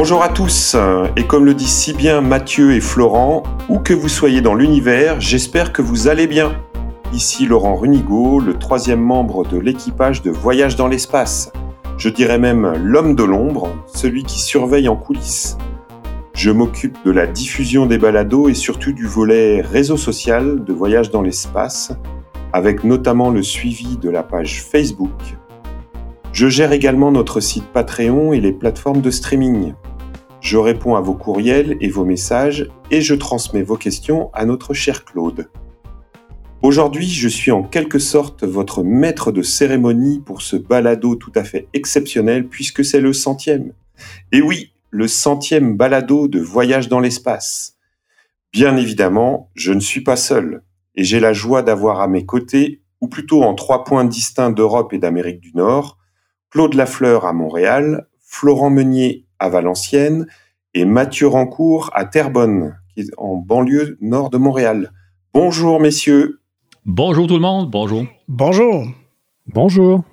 Bonjour à tous, et comme le disent si bien Mathieu et Florent, où que vous soyez dans l'univers, j'espère que vous allez bien. Ici Laurent Runigo, le troisième membre de l'équipage de Voyage dans l'espace. Je dirais même l'homme de l'ombre, celui qui surveille en coulisses. Je m'occupe de la diffusion des balados et surtout du volet réseau social de Voyage dans l'espace, avec notamment le suivi de la page Facebook. Je gère également notre site Patreon et les plateformes de streaming. Je réponds à vos courriels et vos messages et je transmets vos questions à notre cher Claude. Aujourd'hui, je suis en quelque sorte votre maître de cérémonie pour ce balado tout à fait exceptionnel puisque c'est le centième. Et oui, le centième balado de Voyage dans l'espace. Bien évidemment, je ne suis pas seul et j'ai la joie d'avoir à mes côtés, ou plutôt en trois points distincts d'Europe et d'Amérique du Nord, Claude Lafleur à Montréal, Florent Meunier à Valenciennes et Mathieu Rancourt à Terrebonne, qui est en banlieue nord de Montréal. Bonjour messieurs. Bonjour tout le monde, bonjour. Bonjour. Bonjour.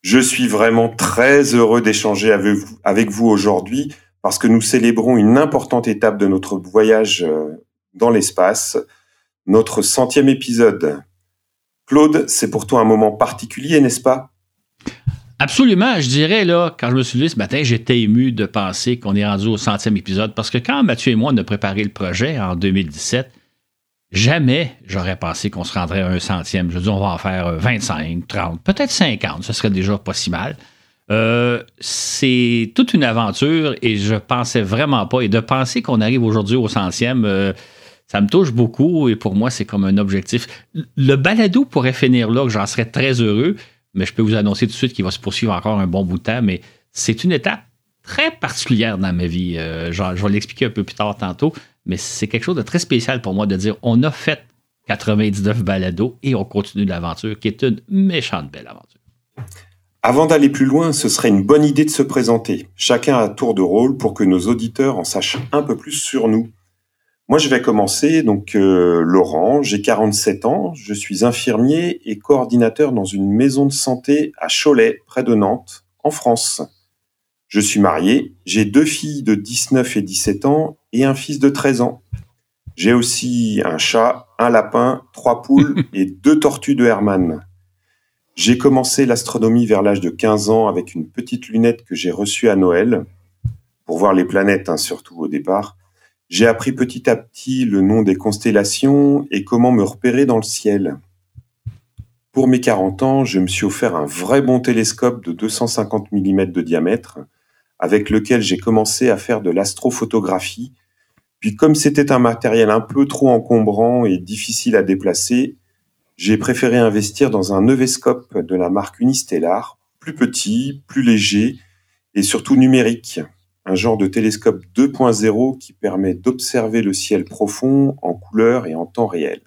Je suis vraiment très heureux d'échanger avec vous, avec vous aujourd'hui parce que nous célébrons une importante étape de notre voyage euh, dans l'espace, notre centième épisode. Claude, c'est pour toi un moment particulier, n'est-ce pas? Absolument, je dirais, là, quand je me suis levé ce matin, j'étais ému de penser qu'on est rendu au centième épisode parce que quand Mathieu et moi on a préparé le projet en 2017, jamais j'aurais pensé qu'on se rendrait à un centième. Je dire, on va en faire 25, 30, peut-être 50, ce serait déjà pas si mal. Euh, c'est toute une aventure et je pensais vraiment pas. Et de penser qu'on arrive aujourd'hui au centième, euh, ça me touche beaucoup et pour moi, c'est comme un objectif. Le balado pourrait finir là, que j'en serais très heureux mais je peux vous annoncer tout de suite qu'il va se poursuivre encore un bon bout de temps. Mais c'est une étape très particulière dans ma vie. Euh, je vais l'expliquer un peu plus tard tantôt, mais c'est quelque chose de très spécial pour moi de dire on a fait 99 balados et on continue l'aventure, qui est une méchante belle aventure. Avant d'aller plus loin, ce serait une bonne idée de se présenter, chacun à tour de rôle pour que nos auditeurs en sachent un peu plus sur nous. Moi, je vais commencer. Donc, euh, Laurent, j'ai 47 ans, je suis infirmier et coordinateur dans une maison de santé à Cholet, près de Nantes, en France. Je suis marié, j'ai deux filles de 19 et 17 ans et un fils de 13 ans. J'ai aussi un chat, un lapin, trois poules et deux tortues de Hermann. J'ai commencé l'astronomie vers l'âge de 15 ans avec une petite lunette que j'ai reçue à Noël, pour voir les planètes, hein, surtout au départ. J'ai appris petit à petit le nom des constellations et comment me repérer dans le ciel. Pour mes 40 ans, je me suis offert un vrai bon télescope de 250 mm de diamètre, avec lequel j'ai commencé à faire de l'astrophotographie. Puis comme c'était un matériel un peu trop encombrant et difficile à déplacer, j'ai préféré investir dans un nevescope de la marque Unistellar, plus petit, plus léger et surtout numérique un genre de télescope 2.0 qui permet d'observer le ciel profond en couleur et en temps réel.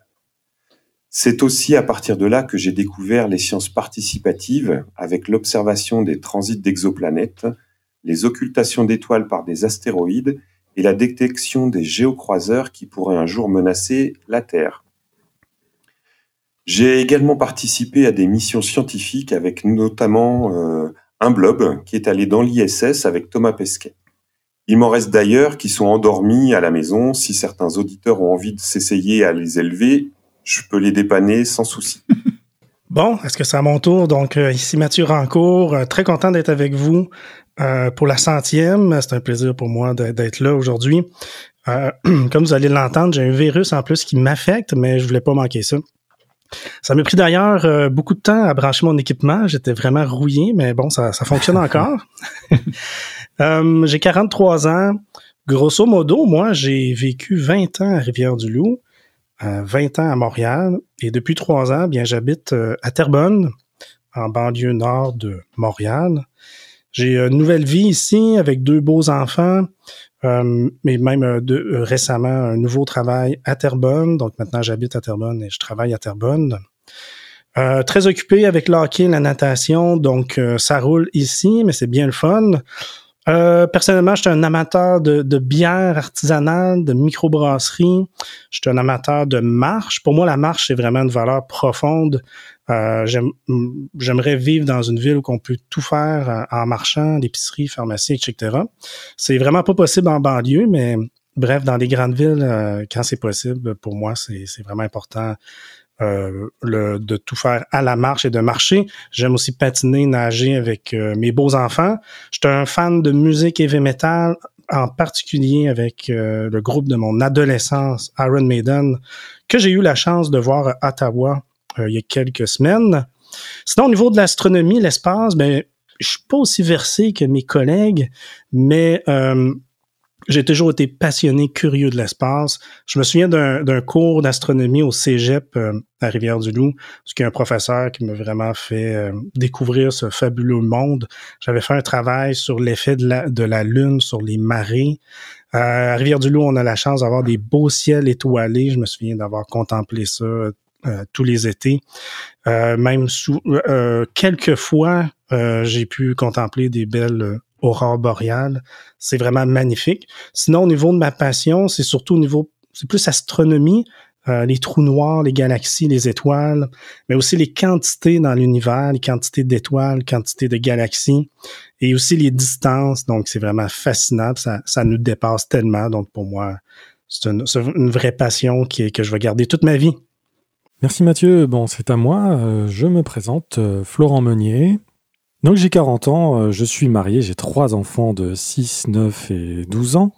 C'est aussi à partir de là que j'ai découvert les sciences participatives avec l'observation des transits d'exoplanètes, les occultations d'étoiles par des astéroïdes et la détection des géocroiseurs qui pourraient un jour menacer la Terre. J'ai également participé à des missions scientifiques avec notamment euh, un blob qui est allé dans l'ISS avec Thomas Pesquet. Il m'en reste d'ailleurs qui sont endormis à la maison. Si certains auditeurs ont envie de s'essayer à les élever, je peux les dépanner sans souci. Bon, est-ce que c'est à mon tour? Donc, euh, ici Mathieu Rancourt, euh, très content d'être avec vous euh, pour la centième. C'est un plaisir pour moi d'être là aujourd'hui. comme vous allez l'entendre, j'ai un virus en plus qui m'affecte, mais je voulais pas manquer ça. Ça m'a pris d'ailleurs beaucoup de temps à brancher mon équipement. J'étais vraiment rouillé, mais bon, ça, ça fonctionne encore. Euh, j'ai 43 ans. Grosso modo, moi, j'ai vécu 20 ans à Rivière-du-Loup, 20 ans à Montréal, et depuis trois ans, bien, j'habite euh, à Terrebonne, en banlieue nord de Montréal. J'ai une nouvelle vie ici avec deux beaux enfants, euh, mais même récemment un nouveau travail à Terrebonne. Donc maintenant, j'habite à Terrebonne et je travaille à Terrebonne. très occupé avec l'hockey la natation, donc ça roule ici, mais c'est bien le fun. Euh, personnellement, je suis un amateur de, de bière artisanale, de microbrasserie. Je suis un amateur de marche. Pour moi, la marche, c'est vraiment une valeur profonde. Euh, J'aimerais vivre dans une ville où on peut tout faire en, en marchant, l'épicerie, pharmacie, etc. C'est vraiment pas possible en banlieue, mais bref, dans les grandes villes, euh, quand c'est possible, pour moi, c'est vraiment important euh, le, de tout faire à la marche et de marcher. J'aime aussi patiner, nager avec euh, mes beaux enfants. Je suis un fan de musique heavy metal, en particulier avec euh, le groupe de mon adolescence, Iron Maiden, que j'ai eu la chance de voir à Ottawa il y a quelques semaines. Sinon, au niveau de l'astronomie, l'espace, ben, je suis pas aussi versé que mes collègues, mais j'ai toujours été passionné, curieux de l'espace. Je me souviens d'un cours d'astronomie au Cégep euh, à Rivière-du-Loup, parce qu'il y a un professeur qui m'a vraiment fait euh, découvrir ce fabuleux monde. J'avais fait un travail sur l'effet de la, de la Lune sur les marées. Euh, à Rivière-du-Loup, on a la chance d'avoir des beaux ciels étoilés. Je me souviens d'avoir contemplé ça tous les étés. même sous quelques fois, j'ai pu contempler des belles aurore boréale. C'est vraiment magnifique. Sinon, au niveau de ma passion, c'est surtout au niveau, c'est plus astronomie, euh, les trous noirs, les galaxies, les étoiles, mais aussi les quantités dans l'univers, les quantités d'étoiles, quantités de galaxies, et aussi les distances. Donc, c'est vraiment fascinant. Ça, ça nous dépasse tellement. Donc, pour moi, c'est une, une, vraie passion qui, que je vais garder toute ma vie. Merci Mathieu. Bon, c'est à moi. Euh, je me présente euh, Florent Meunier. Donc j'ai 40 ans, euh, je suis marié, j'ai trois enfants de 6, 9 et 12 ans.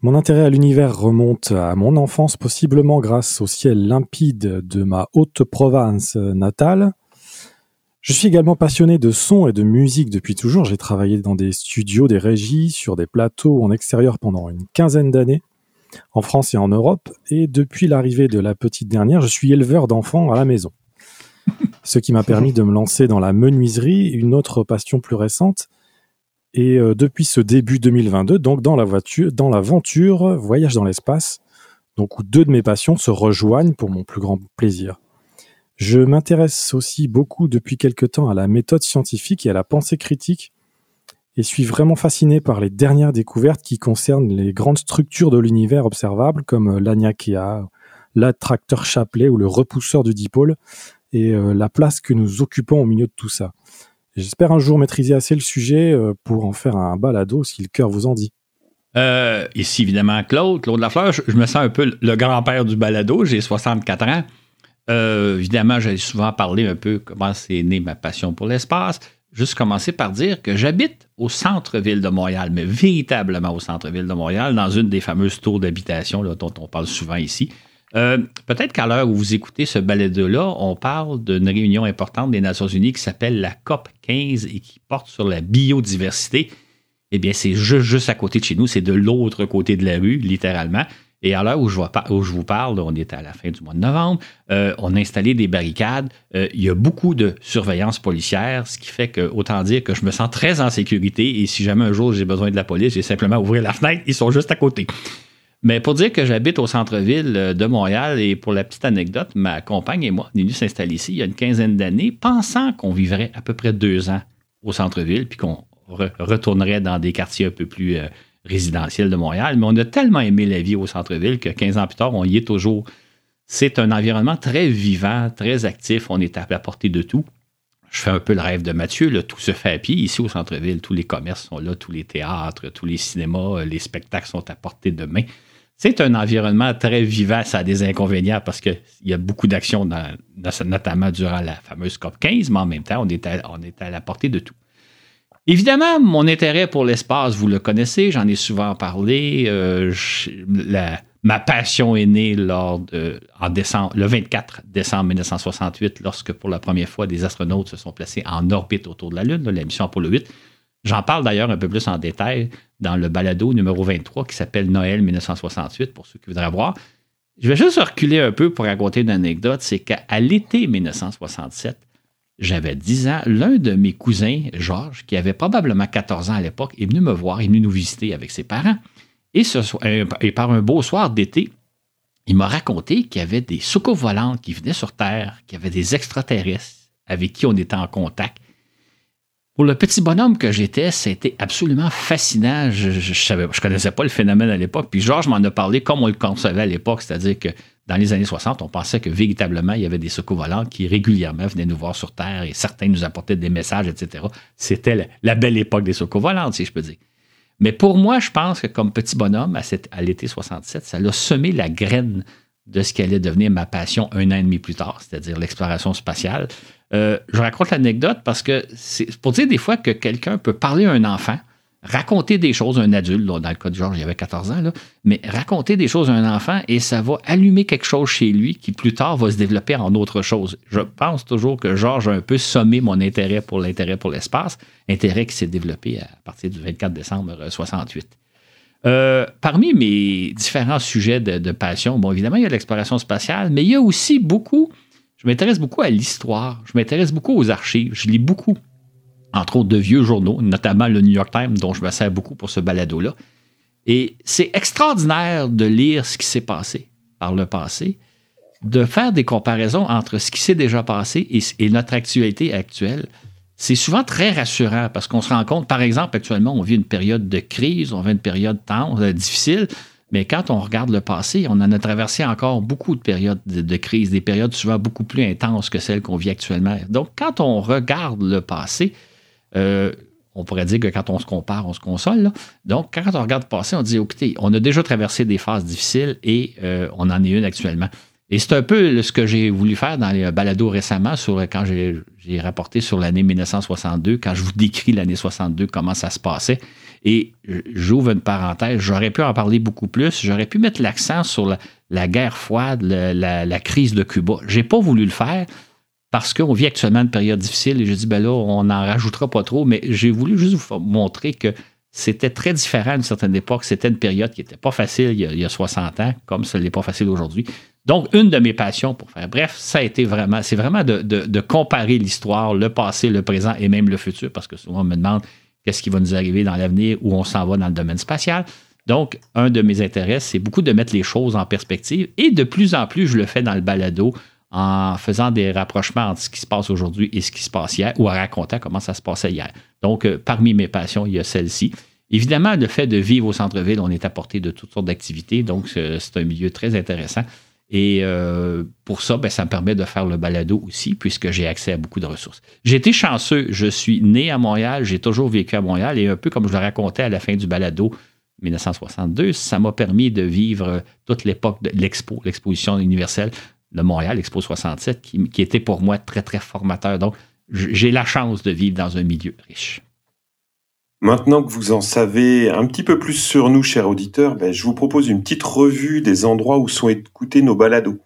Mon intérêt à l'univers remonte à mon enfance, possiblement grâce au ciel limpide de ma Haute-Provence natale. Je suis également passionné de son et de musique depuis toujours. J'ai travaillé dans des studios, des régies, sur des plateaux en extérieur pendant une quinzaine d'années, en France et en Europe. Et depuis l'arrivée de la petite dernière, je suis éleveur d'enfants à la maison ce qui m'a permis de me lancer dans la menuiserie, une autre passion plus récente. Et euh, depuis ce début 2022, donc dans la voiture, dans l'aventure voyage dans l'espace, donc où deux de mes passions se rejoignent pour mon plus grand plaisir. Je m'intéresse aussi beaucoup depuis quelque temps à la méthode scientifique et à la pensée critique, et suis vraiment fasciné par les dernières découvertes qui concernent les grandes structures de l'univers observables, comme l'Aniakea, l'attracteur Chapelet ou le repousseur du dipôle, et euh, la place que nous occupons au milieu de tout ça. J'espère un jour maîtriser assez le sujet euh, pour en faire un balado si le cœur vous en dit. Euh, ici, évidemment, Claude, Claude Lafleur, je, je me sens un peu le grand-père du balado, j'ai 64 ans. évidemment, j'ai souvent parlé un peu comment c'est né ma passion pour l'espace. Juste commencer par dire que j'habite au centre-ville de Montréal, mais véritablement au centre-ville de Montréal, dans une des fameuses tours d'habitation dont on parle souvent ici. Euh, peut-être qu'à l'heure où vous écoutez ce balado-là, on parle d'une réunion importante des Nations Unies qui s'appelle la COP 15 et qui porte sur la biodiversité. Eh bien, c'est juste, à côté de chez nous, c'est de l'autre côté de la rue, littéralement. Et à l'heure où, je vous parle, on est à la fin du mois de novembre, euh, on a installé des barricades. Euh, il y a beaucoup de surveillance policière, ce qui fait que, autant dire que je me sens très en sécurité. Et si jamais un jour j'ai besoin de la police, j'ai simplement ouvrir la fenêtre, ils sont juste à côté. Mais pour dire que j'habite au centre-ville euh, de Montréal, et pour la petite anecdote, ma compagne et moi, on est s'installer ici il y a une quinzaine d'années, pensant qu'on vivrait à peu près deux ans au centre-ville, puis qu'on retournerait dans des quartiers un peu plus euh, résidentiels de Montréal. Mais on a tellement aimé la vie au centre-ville que 15 ans plus tard, on y est toujours. C'est un environnement très vivant, très actif, on est à la portée de tout. Je fais un peu le rêve de Mathieu, tout se fait à pied ici au centre-ville. Tous les commerces sont là, tous les théâtres, tous les cinémas, euh, les spectacles sont à portée de main. C'est un environnement très vivant, ça a des inconvénients parce qu'il y a beaucoup d'actions, notamment durant la fameuse COP 15, mais en même temps, on est à, à la portée de tout. Évidemment, mon intérêt pour l'espace, vous le connaissez, j'en ai souvent parlé. Euh, ma passion est née lors le 24 décembre 1968, lorsque pour la première fois des astronautes se sont placés en orbite autour de la Lune, la mission Apollo 8. J'en parle d'ailleurs un peu plus en détail dans le balado numéro 23 qui s'appelle Noël 1968 pour ceux qui voudraient voir. Je vais juste reculer un peu pour raconter une anecdote. C'est qu'à l'été 1967, j'avais 10 ans. L'un de mes cousins, Georges, qui avait probablement 14 ans à l'époque, est venu me voir, est venu nous visiter avec ses parents. Et, ce, et par un beau soir d'été, il m'a raconté qu'il y avait des soucoupes volantes qui venaient sur Terre, qu'il y avait des extraterrestres avec qui on était en contact Pour le petit bonhomme que j'étais, c'était absolument fascinant. Je, je, connaissais pas le phénomène à l'époque. Puis Georges m'en a parlé comme on le concevait à l'époque, c'est-à-dire que dans les années 60, on pensait que véritablement, il y avait des secours volants qui régulièrement venaient nous voir sur Terre et certains nous apportaient des messages, etc. C'était la, belle époque des secours volants, si je peux dire. Mais pour moi, je pense que comme petit bonhomme, à, à l'été 67, ça a semé la graine de ce qui allait devenir ma passion un an et demi plus tard, c'est-à-dire l'exploration spatiale. Euh, je raconte l'anecdote parce que c'est pour dire des fois que quelqu'un peut parler à un enfant, raconter des choses à un adulte, dans le cas de Georges, il avait 14 ans, mais raconter des choses à un enfant et ça va allumer quelque chose chez lui qui plus tard va se développer en autre chose. Je pense toujours que Georges a un peu sommé mon intérêt pour l'intérêt pour l'espace, intérêt qui s'est développé à partir du 24 décembre 68. Euh, parmi mes différents sujets de, de, passion, bon, évidemment, il y a l'exploration spatiale, mais il y a aussi beaucoup, je m'intéresse beaucoup à l'histoire, je m'intéresse beaucoup aux archives, je lis beaucoup entre autres de vieux journaux, notamment le New York Times, dont je me sers beaucoup pour ce balado-là. Et c'est extraordinaire de lire ce qui s'est passé par le passé, de faire des comparaisons entre ce qui s'est déjà passé et, notre actualité actuelle. C'est souvent très rassurant parce qu'on se rend compte, par exemple, actuellement, on vit une période de crise, on vit une période euh, difficile, mais quand on regarde le passé, on en a traversé encore beaucoup de périodes de, crise, des périodes souvent beaucoup plus intenses que celles qu'on vit actuellement. Donc, quand on regarde le passé, euh, on pourrait dire que quand on se compare, on se console. Donc, quand on regarde passer, on dit, écoutez, on a déjà traversé des phases difficiles et euh, on en est une actuellement. Et c'est un peu ce que j'ai voulu faire dans les balados récemment, sur, quand j'ai rapporté sur l'année 1962, quand je vous décris l'année 62, comment ça se passait. Et j'ouvre une parenthèse, j'aurais pu en parler beaucoup plus, j'aurais pu mettre l'accent sur la, guerre froide, la, crise de Cuba. J'ai pas voulu le faire parce qu'on vit actuellement une période difficile et je dis, ben là, on n'en rajoutera pas trop, mais j'ai voulu juste vous montrer que c'était très différent à une certaine époque. C'était une période qui n'était pas facile il y, a, 60 ans, comme ce n'est pas facile aujourd'hui. Donc, une de mes passions pour faire. Bref, ça a été vraiment, c'est vraiment de, comparer l'histoire, le passé, le présent et même le futur, parce que souvent on me demande qu'est-ce qui va nous arriver dans l'avenir, où on s'en va dans le domaine spatial. Donc, un de mes intérêts, c'est beaucoup de mettre les choses en perspective et de plus en plus, je le fais dans le balado en faisant des rapprochements entre ce qui se passe aujourd'hui et ce qui se passe hier, ou en racontant comment ça se passait hier. Donc, euh, parmi mes passions, il y a celle-ci. Évidemment, le fait de vivre au centre-ville, on est à portée de toutes sortes d'activités, donc c'est un milieu très intéressant. Et euh, pour ça, ben, ça me permet de faire le balado aussi, puisque j'ai accès à beaucoup de ressources. J'ai été chanceux, je suis né à Montréal, j'ai toujours vécu à Montréal, et un peu comme je le racontais à la fin du balado 1962, ça m'a permis de vivre toute l'époque de l'expo, l'exposition universelle de Montréal, Expo 67, qui, était pour moi très, très formateur. Donc, j'ai la chance de vivre dans un milieu riche. Maintenant que vous en savez un petit peu plus sur nous, chers auditeurs, ben, je vous propose une petite revue des endroits où sont écoutés nos balados.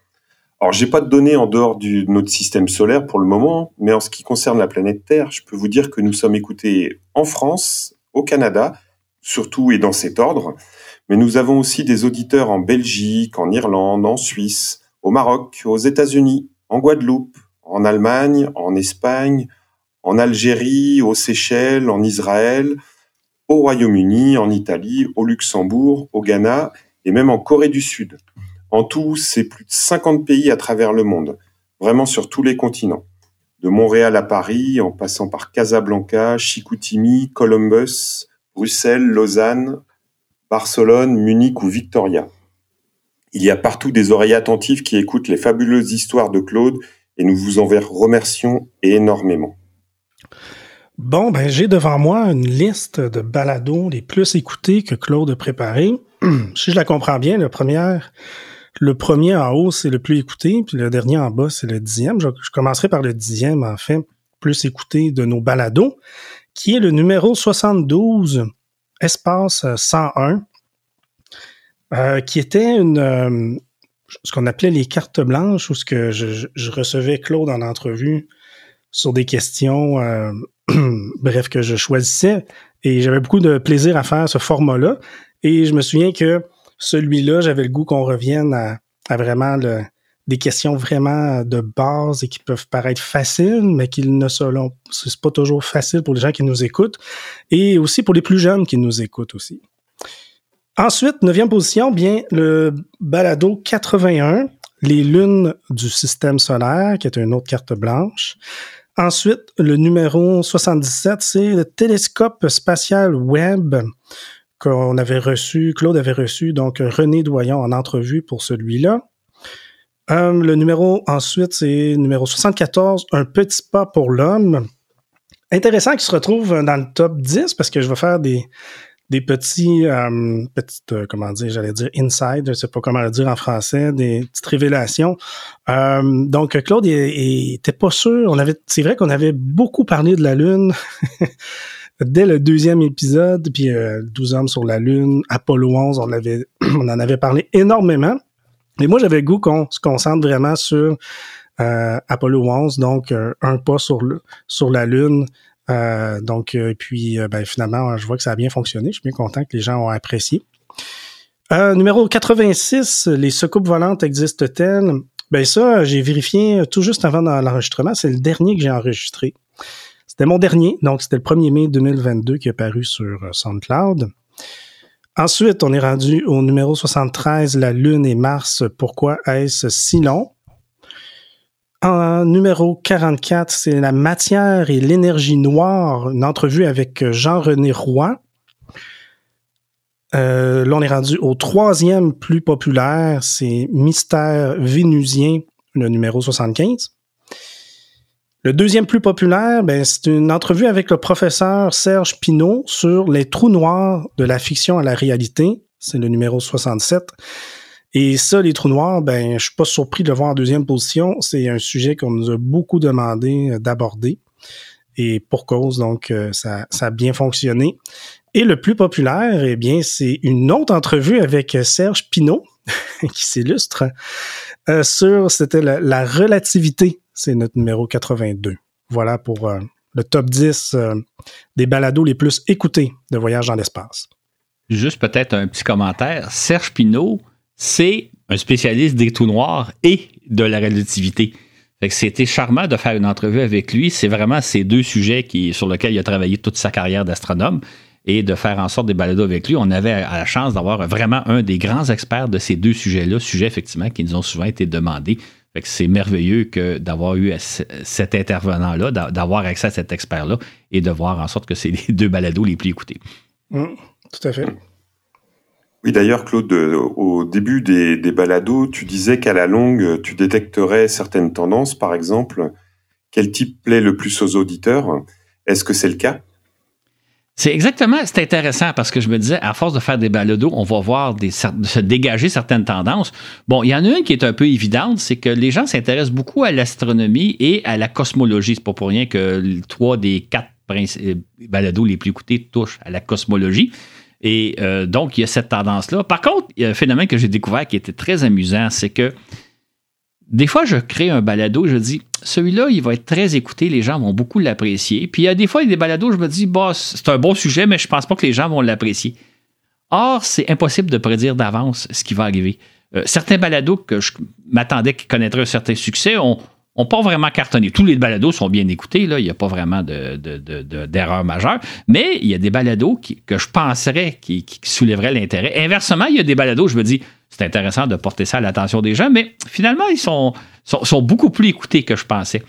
Alors, j'ai pas de données en dehors de notre système solaire pour le moment, mais en ce qui concerne la planète Terre, je peux vous dire que nous sommes écoutés en France, au Canada, surtout et dans cet ordre, mais nous avons aussi des auditeurs en Belgique, en Irlande, en Suisse, au Maroc, aux États-Unis, en Guadeloupe, en Allemagne, en Espagne, en Algérie, aux Seychelles, en Israël, au Royaume-Uni, en Italie, au Luxembourg, au Ghana et même en Corée du Sud. En tout, c'est plus de 50 pays à travers le monde, vraiment sur tous les continents. De Montréal à Paris, en passant par Casablanca, Chicoutimi, Columbus, Bruxelles, Lausanne, Barcelone, Munich ou Victoria. Il y a partout des oreilles attentives qui écoutent les fabuleuses histoires de Claude et nous vous en remercions énormément. Bon, ben j'ai devant moi une liste de balados les plus écoutés que Claude a préparé. si je la comprends bien, le premier, le premier en haut, c'est le plus écouté, puis le dernier en bas, c'est le dixième. Je, je, commencerai par le dixième, en fait, plus écouté de nos balados, qui est le numéro 72, espace 101, euh, qui était une euh, ce qu'on appelait les cartes blanches, où ce que je, je, recevais Claude en entrevue sur des questions, euh, bref, que je choisissais. Et j'avais beaucoup de plaisir à faire ce format-là. Et je me souviens que celui-là, j'avais le goût qu'on revienne à, vraiment des questions vraiment de base et qui peuvent paraître faciles, mais qui ne sont c'est pas toujours facile pour les gens qui nous écoutent et aussi pour les plus jeunes qui nous écoutent aussi. Ensuite, neuvième position, bien le balado 81, les lunes du système solaire, qui est une autre carte blanche. Ensuite, le numéro 77, c'est le télescope spatial Webb qu'on avait reçu, Claude avait reçu, donc René Doyon en entrevue pour celui-là. Euh, le numéro ensuite, c'est numéro 74, Un petit pas pour l'homme. Intéressant qu'il se retrouve dans le top 10 parce que je vais faire des, des petits, euh, petites, euh, comment dire, j'allais dire inside, je sais pas comment le dire en français, des petites révélations. Euh, donc Claude, était pas sûr. On avait, c'est vrai qu'on avait beaucoup parlé de la Lune dès le deuxième épisode, puis 12 hommes sur la Lune, Apollo 11, on avait, on en avait parlé énormément. Et moi, j'avais goût qu'on se concentre vraiment sur Apollo 11, donc un pas sur le, sur la Lune. Euh, donc, euh, puis euh, ben, finalement, je vois que ça a bien fonctionné. Je suis bien content que les gens ont apprécié. numéro 86, les secoupes volantes existent-elles? Ben ça, j'ai vérifié tout juste avant l'enregistrement. C'est le dernier que j'ai enregistré. C'était mon dernier, donc c'était le 1er mai 2022 qui est paru sur SoundCloud. Ensuite, on est rendu au numéro 73, la Lune et Mars. Pourquoi est-ce si long? En numéro 44, c'est la matière et l'énergie noire, une entrevue avec Jean-René Roy. Euh, là, on est rendu au troisième plus populaire, c'est Mystère vénusien, le numéro 75. Le deuxième plus populaire, ben, c'est une entrevue avec le professeur Serge Pinault sur les trous noirs de la fiction à la réalité. C'est le numéro 67. Et ça, les trous noirs, ben, je suis pas surpris de le voir en deuxième position. C'est un sujet qu'on nous a beaucoup demandé euh, d'aborder. Et pour cause, donc, euh, ça, ça a bien fonctionné. Et le plus populaire, eh bien, c'est une autre entrevue avec euh, Serge Pinault, qui s'illustre, sur, c'était la, relativité. C'est notre numéro 82. Voilà pour le top 10 des balados les plus écoutés de Voyage dans l'espace. Juste peut-être un petit commentaire. Serge Pinault, c'est un spécialiste des trous noirs et de la relativité. c'était charmant de faire une entrevue avec lui. C'est vraiment ces deux sujets qui, sur lesquels il a travaillé toute sa carrière d'astronome et de faire en sorte des balados avec lui. On avait la chance d'avoir vraiment un des grands experts de ces deux sujets-là, sujets effectivement qui nous ont souvent été demandés. c'est merveilleux d'avoir eu cet intervenant-là, d'avoir accès à cet expert-là et de voir en sorte que c'est les deux balados les plus écoutés. Mmh, tout à fait. Oui, d'ailleurs, Claude, euh, au début des, balados, tu disais qu'à la longue, tu détecterais certaines tendances, par exemple. Quel type plaît le plus aux auditeurs? Est-ce que c'est le cas? C'est exactement, c'est intéressant parce que je me disais, à force de faire des balados, on va voir se dégager certaines tendances. Bon, il y en a une qui est un peu évidente, c'est que les gens s'intéressent beaucoup à l'astronomie et à la cosmologie. C'est pas pour rien que trois des quatre euh, balados les plus écoutés touchent à la cosmologie. Et euh, donc, il y a cette tendance-là. Par contre, il y a un phénomène que j'ai découvert qui était très amusant, c'est que des fois, je crée un balado, je dis, celui-là, il va être très écouté, les gens vont beaucoup l'apprécier. Puis il y a des fois, il y a des balados, je me dis, bah, c'est un bon sujet, mais je pense pas que les gens vont l'apprécier. Or, c'est impossible de prédire d'avance ce qui va arriver. Euh, certains balados que je m'attendais qu'ils connaîtraient un certain succès ont, n'ont pas vraiment cartonné. Tous les balados sont bien écoutés, là, il n'y a pas vraiment d'erreur de, majeure, mais il y a des balados que je penserais qui, soulèveraient l'intérêt. Inversement, il y a des balados, je me dis, c'est intéressant de porter ça à l'attention des gens, mais finalement, ils sont, sont, beaucoup plus écoutés que je pensais.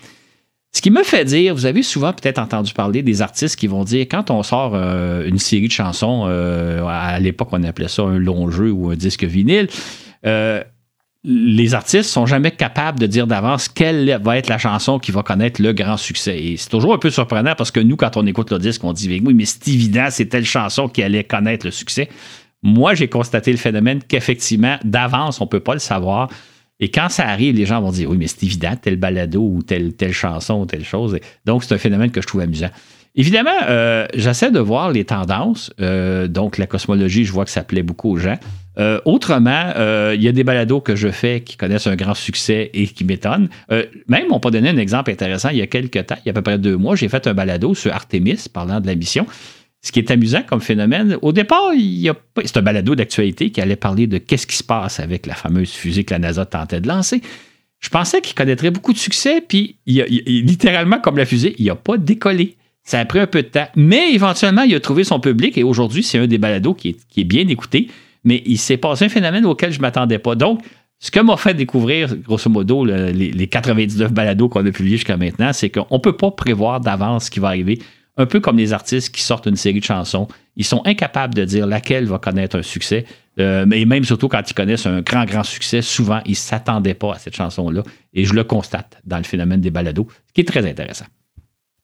Ce qui me fait dire, vous avez souvent peut-être entendu parler des artistes qui vont dire, quand on sort euh, une série de chansons, euh, à l'époque on appelait ça un long jeu ou un disque vinyle, euh, les artistes sont jamais capables de dire d'avance quelle va être la chanson qui va connaître le grand succès. Et c'est toujours un peu surprenant parce que nous, quand on écoute le disque, on dit oui, mais c'est évident, c'est telle chanson qui allait connaître le succès. Moi, j'ai constaté le phénomène qu'effectivement, d'avance, on ne peut pas le savoir. Et quand ça arrive, les gens vont dire oui, mais c'est évident, tel balado ou telle, telle chanson ou telle chose. Donc, c'est un phénomène que je trouve amusant. Évidemment, euh, j'essaie de voir les tendances. Euh, donc, la cosmologie, je vois que ça plaît beaucoup aux gens. Euh, autrement, euh, il y a des balados que je fais qui connaissent un grand succès et qui m'étonnent. Euh, même, on peut donner un exemple intéressant. Il y a quelques temps, il y a à peu près deux mois, j'ai fait un balado sur Artemis, parlant de la mission. Ce qui est amusant comme phénomène, au départ, c'est un balado d'actualité qui allait parler de qu'est-ce qui se passe avec la fameuse fusée que la NASA tentait de lancer. Je pensais qu'il connaîtrait beaucoup de succès, puis littéralement, comme la fusée, il n'a pas décollé. Ça a pris un peu de temps, mais éventuellement, il a trouvé son public et aujourd'hui, c'est un des balados qui est bien écouté mais il s'est passé un phénomène auquel je ne m'attendais pas. Donc, Ce que m'a fait découvrir, grosso modo, les, 99 balados qu'on a publiés jusqu'à maintenant, c'est qu'on ne peut pas prévoir d'avance ce qui va arriver. Un peu comme les artistes qui sortent une série de chansons. Ils sont incapables de dire laquelle va connaître un succès. Euh, mais même surtout quand ils connaissent un grand, grand succès, souvent, ils ne s'attendaient pas à cette chanson-là. Et je le constate dans le phénomène des balados, ce qui est très intéressant.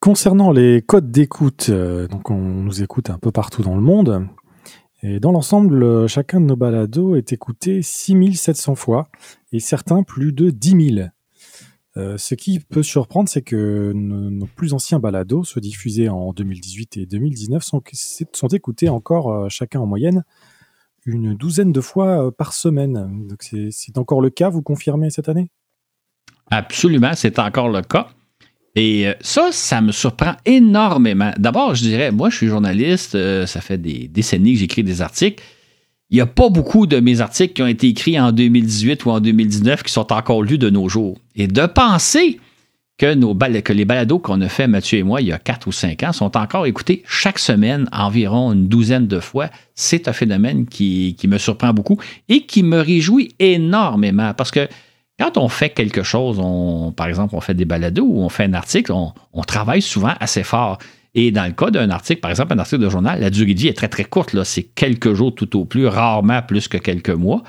Concernant les codes d'écoute, euh, donc on nous écoute un peu partout dans le monde. Et dans l'ensemble, euh, chacun de nos balados est écouté 6700 fois et certains plus de 10 000. Euh, ce qui peut surprendre, c'est que nos, plus anciens balados, ceux diffusés en 2018 et 2019, sont, sont écoutés encore euh, chacun en moyenne une douzaine de fois par semaine. Donc c'est encore le cas, vous confirmez cette année? Absolument, c'est encore le cas. Et euh, ça, ça me surprend énormément. D'abord, je dirais, moi, je suis journaliste, euh, ça fait des décennies que j'écris des articles. Il n'y a pas beaucoup de mes articles qui ont été écrits en 2018 ou en 2019 qui sont encore lus de nos jours. Et de penser que, nos que les balados qu'on a fait, Mathieu et moi, il y a quatre ou cinq ans, sont encore écoutés chaque semaine environ une douzaine de fois, c'est un phénomène qui me surprend beaucoup et qui me réjouit énormément parce que quand on fait quelque chose, on, par exemple, on fait des balados ou on fait un article, on, travaille souvent assez fort. Et dans le cas d'un article, par exemple, un article de journal, la durée de vie est très, très courte. C'est quelques jours tout au plus, rarement plus que quelques mois.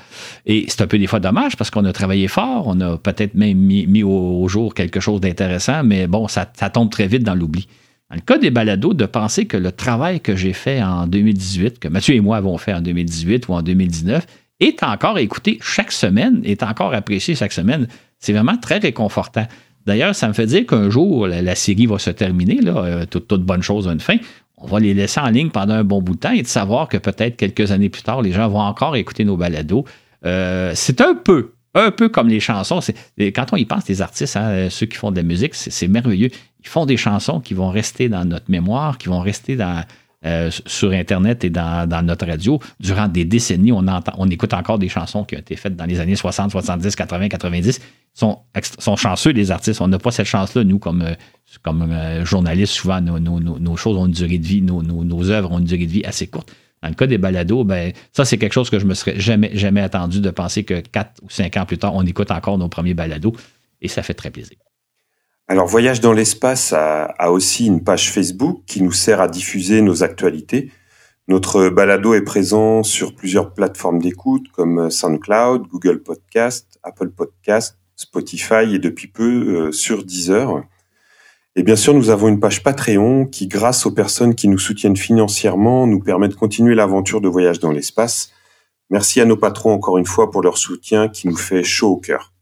Et c'est un peu des fois dommage parce qu'on a travaillé fort, on a peut-être même mis, au, jour quelque chose d'intéressant, mais bon, ça, ça, tombe très vite dans l'oubli. Dans le cas des balados, de penser que le travail que j'ai fait en 2018, que Mathieu et moi avons fait en 2018 ou en 2019, est encore écouté chaque semaine, est encore apprécié chaque semaine. C'est vraiment très réconfortant. D'ailleurs, ça me fait dire qu'un jour, la, série va se terminer, là, euh, toute, bonne chose a une fin. On va les laisser en ligne pendant un bon bout de temps et de savoir que peut-être quelques années plus tard, les gens vont encore écouter nos balados. Euh, c'est un peu, un peu comme les chansons. Quand on y pense, les artistes, hein, ceux qui font de la musique, c'est merveilleux. Ils font des chansons qui vont rester dans notre mémoire, qui vont rester dans, euh, sur Internet et dans, notre radio. Durant des décennies, on, écoute encore des chansons qui ont été faites dans les années 60, 70, 80, 90. Ils sont, sont chanceux, les artistes. On n'a pas cette chance-là, nous, comme, euh, comme euh, journalistes. Souvent, nos, choses ont une durée de vie, nos, œuvres ont une durée de vie assez courte. Dans le cas des balados, ben, ça, c'est quelque chose que je me serais jamais, jamais attendu de penser que quatre ou cinq ans plus tard, on écoute encore nos premiers balados. Et ça fait très plaisir. Alors Voyage dans l'espace a, aussi une page Facebook qui nous sert à diffuser nos actualités. Notre balado est présent sur plusieurs plateformes d'écoute comme SoundCloud, Google Podcast, Apple Podcast, Spotify et depuis peu euh, sur Deezer. Et bien sûr, nous avons une page Patreon qui, grâce aux personnes qui nous soutiennent financièrement, nous permet de continuer l'aventure de voyage dans l'espace. Merci à nos patrons encore une fois pour leur soutien qui nous fait chaud au cœur.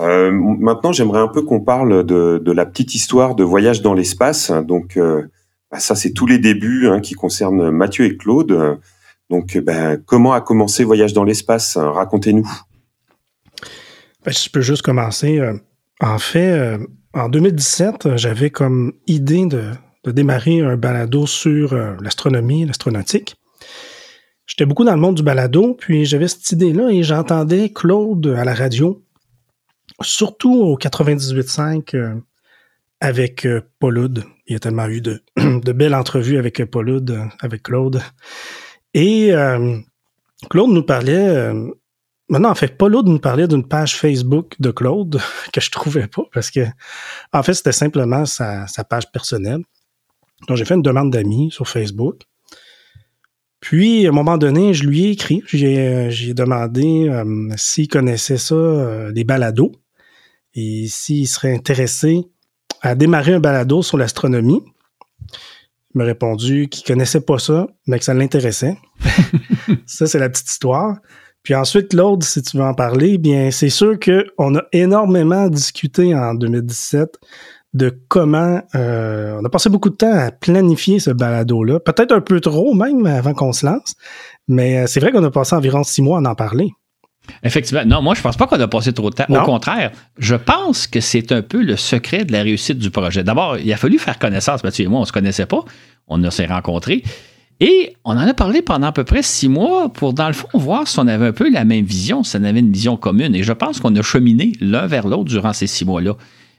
Euh, maintenant, j'aimerais un peu qu'on parle de, la petite histoire de voyage dans l'espace. Donc, euh, bah, ça, c'est tous les débuts hein, qui concernent Mathieu et Claude. Donc, ben, comment a commencé Voyage dans l'espace Racontez-nous. Ben, je peux juste commencer. Euh, en fait, en 2017, j'avais comme idée de, démarrer un balado sur l'astronomie, l'astronautique. J'étais beaucoup dans le monde du balado, puis j'avais cette idée-là et j'entendais Claude à la radio surtout au 98.5 euh, avec euh, Paul Il y a tellement eu de, belles entrevues avec euh, Paul avec Claude. Et Claude nous parlait. maintenant, en fait, Paul nous parlait d'une page Facebook de Claude que je trouvais pas parce que, en fait, c'était simplement sa, page personnelle. Donc, j'ai fait une demande d'amis sur Facebook. Puis, à un moment donné, je lui ai écrit, j'ai demandé s'il connaissait ça, des balados. Et s'il serait intéressé à démarrer un balado sur l'astronomie, il m'a répondu qu'il connaissait pas ça, mais que ça l'intéressait. ça, c'est la petite histoire. Puis ensuite, l'autre, si tu veux en parler, bien, c'est sûr qu'on a énormément discuté en 2017 de comment euh, on a passé beaucoup de temps à planifier ce balado-là. Peut-être un peu trop même avant qu'on se lance, mais euh, c'est vrai qu'on a passé environ six mois à en parler. Effectivement. Non, moi, je pense pas qu'on a passé trop de temps. Au contraire, je pense que c'est un peu le secret de la réussite du projet. D'abord, il a fallu faire connaissance. Mathieu et moi, on se connaissait pas. On s'est rencontrés. Et on en a parlé pendant à peu près six mois pour, dans le fond, voir si on avait un peu la même vision, si on avait une vision commune. Et je pense qu'on a cheminé l'un vers l'autre durant ces six mois-là.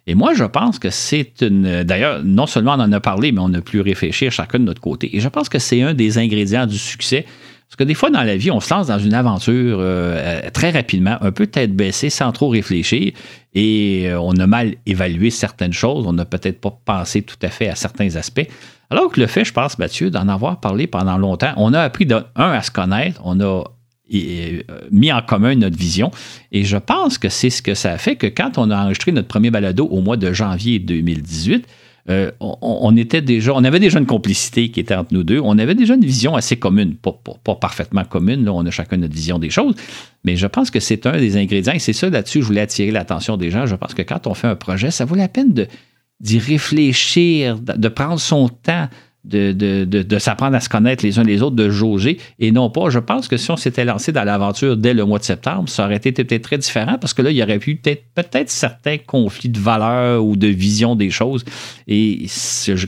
Et moi, je pense que c'est une. D'ailleurs, non seulement on en a parlé, mais on a pu réfléchir chacun de notre côté. Et je pense que c'est un des ingrédients du succès Parce que des fois, dans la vie, on se lance dans une aventure euh, très rapidement, un peu tête baissée, sans trop réfléchir, et euh, on a mal évalué certaines choses, on n'a peut-être pas pensé tout à fait à certains aspects. Alors que le fait, je pense, Mathieu, d'en avoir parlé pendant longtemps, on a appris, d'un un, à se connaître, on a mis en commun notre vision. Et je pense que c'est ce que ça a fait que quand on a enregistré notre premier balado au mois de janvier 2018, euh, on, était déjà, on avait déjà une complicité qui était entre nous deux. On avait déjà une vision assez commune, pas, parfaitement commune. Là, on a chacun notre vision des choses, mais je pense que c'est un des ingrédients. Et c'est ça là-dessus je voulais attirer l'attention des gens. Je pense que quand on fait un projet, ça vaut la peine d'y réfléchir, de prendre son temps, de, s'apprendre à se connaître les uns les autres, de jauger, et non pas, je pense que si on s'était lancé dans l'aventure dès le mois de septembre, ça aurait été peut-être très différent parce que là, il y aurait eu peut-être peut certains conflits de valeurs ou de vision des choses. Et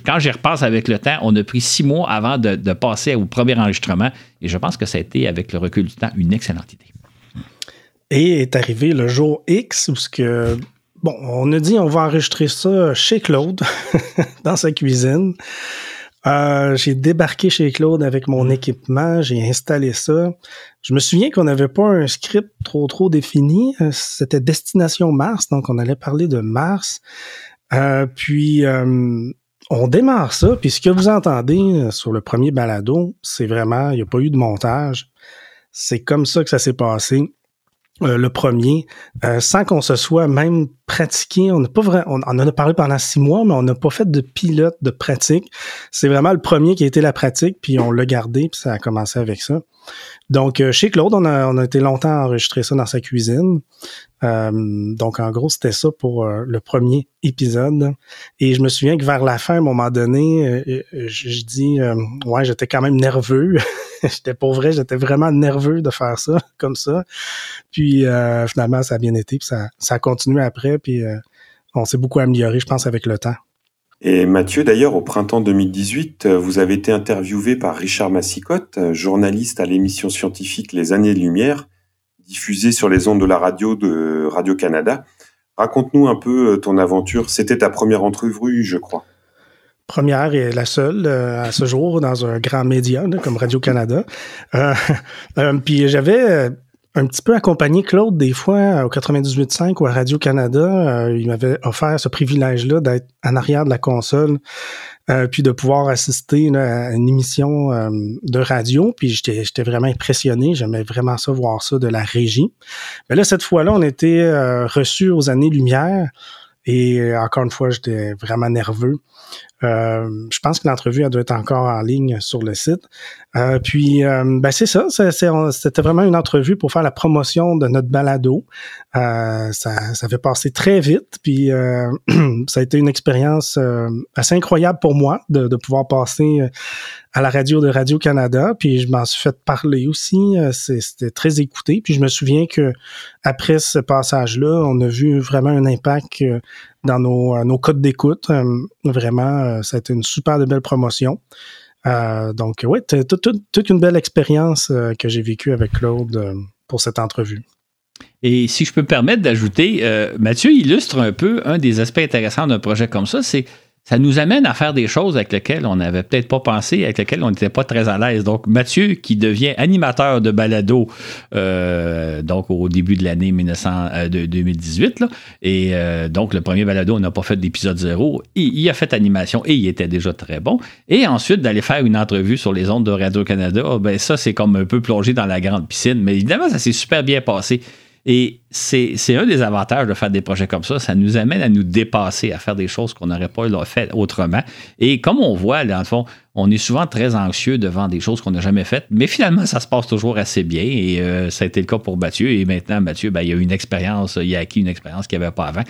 quand j'y repasse avec le temps, on a pris six mois avant de, de passer au premier enregistrement, et je pense que ça a été, avec le recul du temps, une excellente idée. Et est arrivé le jour X où ce que Bon, on a dit on va enregistrer ça chez Claude, dans sa cuisine. Euh, j'ai débarqué chez Claude avec mon équipement, j'ai installé ça. Je me souviens qu'on n'avait pas un script trop trop défini. Euh, c'était Destination Mars, donc on allait parler de Mars. Euh, puis on démarre ça, puis ce que vous entendez sur le premier balado, c'est vraiment, il n'y a pas eu de montage. C'est comme ça que ça s'est passé. Euh, le premier, euh, sans qu'on se soit même pratiqué. On n'a pas vrai, on, en a parlé pendant six mois, mais on n'a pas fait de pilote de pratique. C'est vraiment le premier qui a été la pratique, puis on l'a gardé, puis ça a commencé avec ça. Donc, euh, chez Claude, on a, on a été longtemps à enregistrer ça dans sa cuisine. Euh, donc, en gros, c'était ça pour le premier épisode. Et je me souviens que vers la fin, à un moment donné, je, je, dis, ouais, j'étais quand même nerveux. j'étais pour vrai, j'étais vraiment nerveux de faire ça, comme ça. Puis, finalement, ça a bien été, puis ça, ça a continué après, puis on s'est beaucoup amélioré, je pense, avec le temps. Et Mathieu, d'ailleurs, au printemps 2018, euh, vous avez été interviewé par Richard Massicotte, euh, journaliste à l'émission scientifique Les Années-Lumière, diffusée sur les ondes de la radio de Radio-Canada. Raconte-nous un peu euh, ton aventure. C'était ta première entrevue, je crois. Première et la seule à ce jour dans un grand média comme Radio-Canada. puis j'avais un petit peu accompagné Claude des fois au 98.5 ou à Radio-Canada. Euh, il m'avait offert ce privilège-là d'être en arrière de la console, euh, puis de pouvoir assister à une émission euh, de radio. Puis j'étais vraiment impressionné. J'aimais vraiment ça, voir ça de la régie. Mais là, cette fois-là, on était reçus aux années-lumière. Et encore une fois, j'étais vraiment nerveux. Euh, je pense que l'entrevue elle doit être encore en ligne sur le site. Euh, puis, euh, ben c'est ça. C'était vraiment une entrevue pour faire la promotion de notre balado. ça, ça fait passer très vite. Puis, ça a été une expérience assez incroyable pour moi de, de pouvoir passer à la radio de Radio-Canada, puis je m'en suis fait parler aussi. C'était très écouté. Puis je me souviens que après ce passage-là, on a vu vraiment un impact dans nos, nos codes d'écoute. Vraiment, euh, ça a été une super de belle promotion. Euh, donc, oui, toute une belle expérience euh, que j'ai vécue avec Claude pour cette entrevue. Et si je peux me permettre d'ajouter, Mathieu illustre un peu un des aspects intéressants d'un projet comme ça, c'est ça nous amène à faire des choses avec lesquelles on n'avait peut-être pas pensé, avec lesquelles on n'était pas très à l'aise. Donc, Mathieu, qui devient animateur de balado, euh, donc au début de l'année 2018, là, et euh, donc le premier balado, on n'a pas fait d'épisode zéro, il a fait animation et il était déjà très bon. Et ensuite, d'aller faire une entrevue sur les ondes de Radio-Canada, ben ça, c'est comme un peu plongé dans la grande piscine, mais évidemment, ça s'est super bien passé. Et c'est un des avantages de faire des projets comme ça. Ça nous amène à nous dépasser, à faire des choses qu'on n'aurait pas fait autrement. Et comme on voit, dans le fond, on est souvent très anxieux devant des choses qu'on n'a jamais faites, mais finalement, ça se passe toujours assez bien. Et euh, ça a été le cas pour Mathieu. Et maintenant, Mathieu, ben, il a une expérience, il a acquis une expérience qu'il n'y avait pas avant.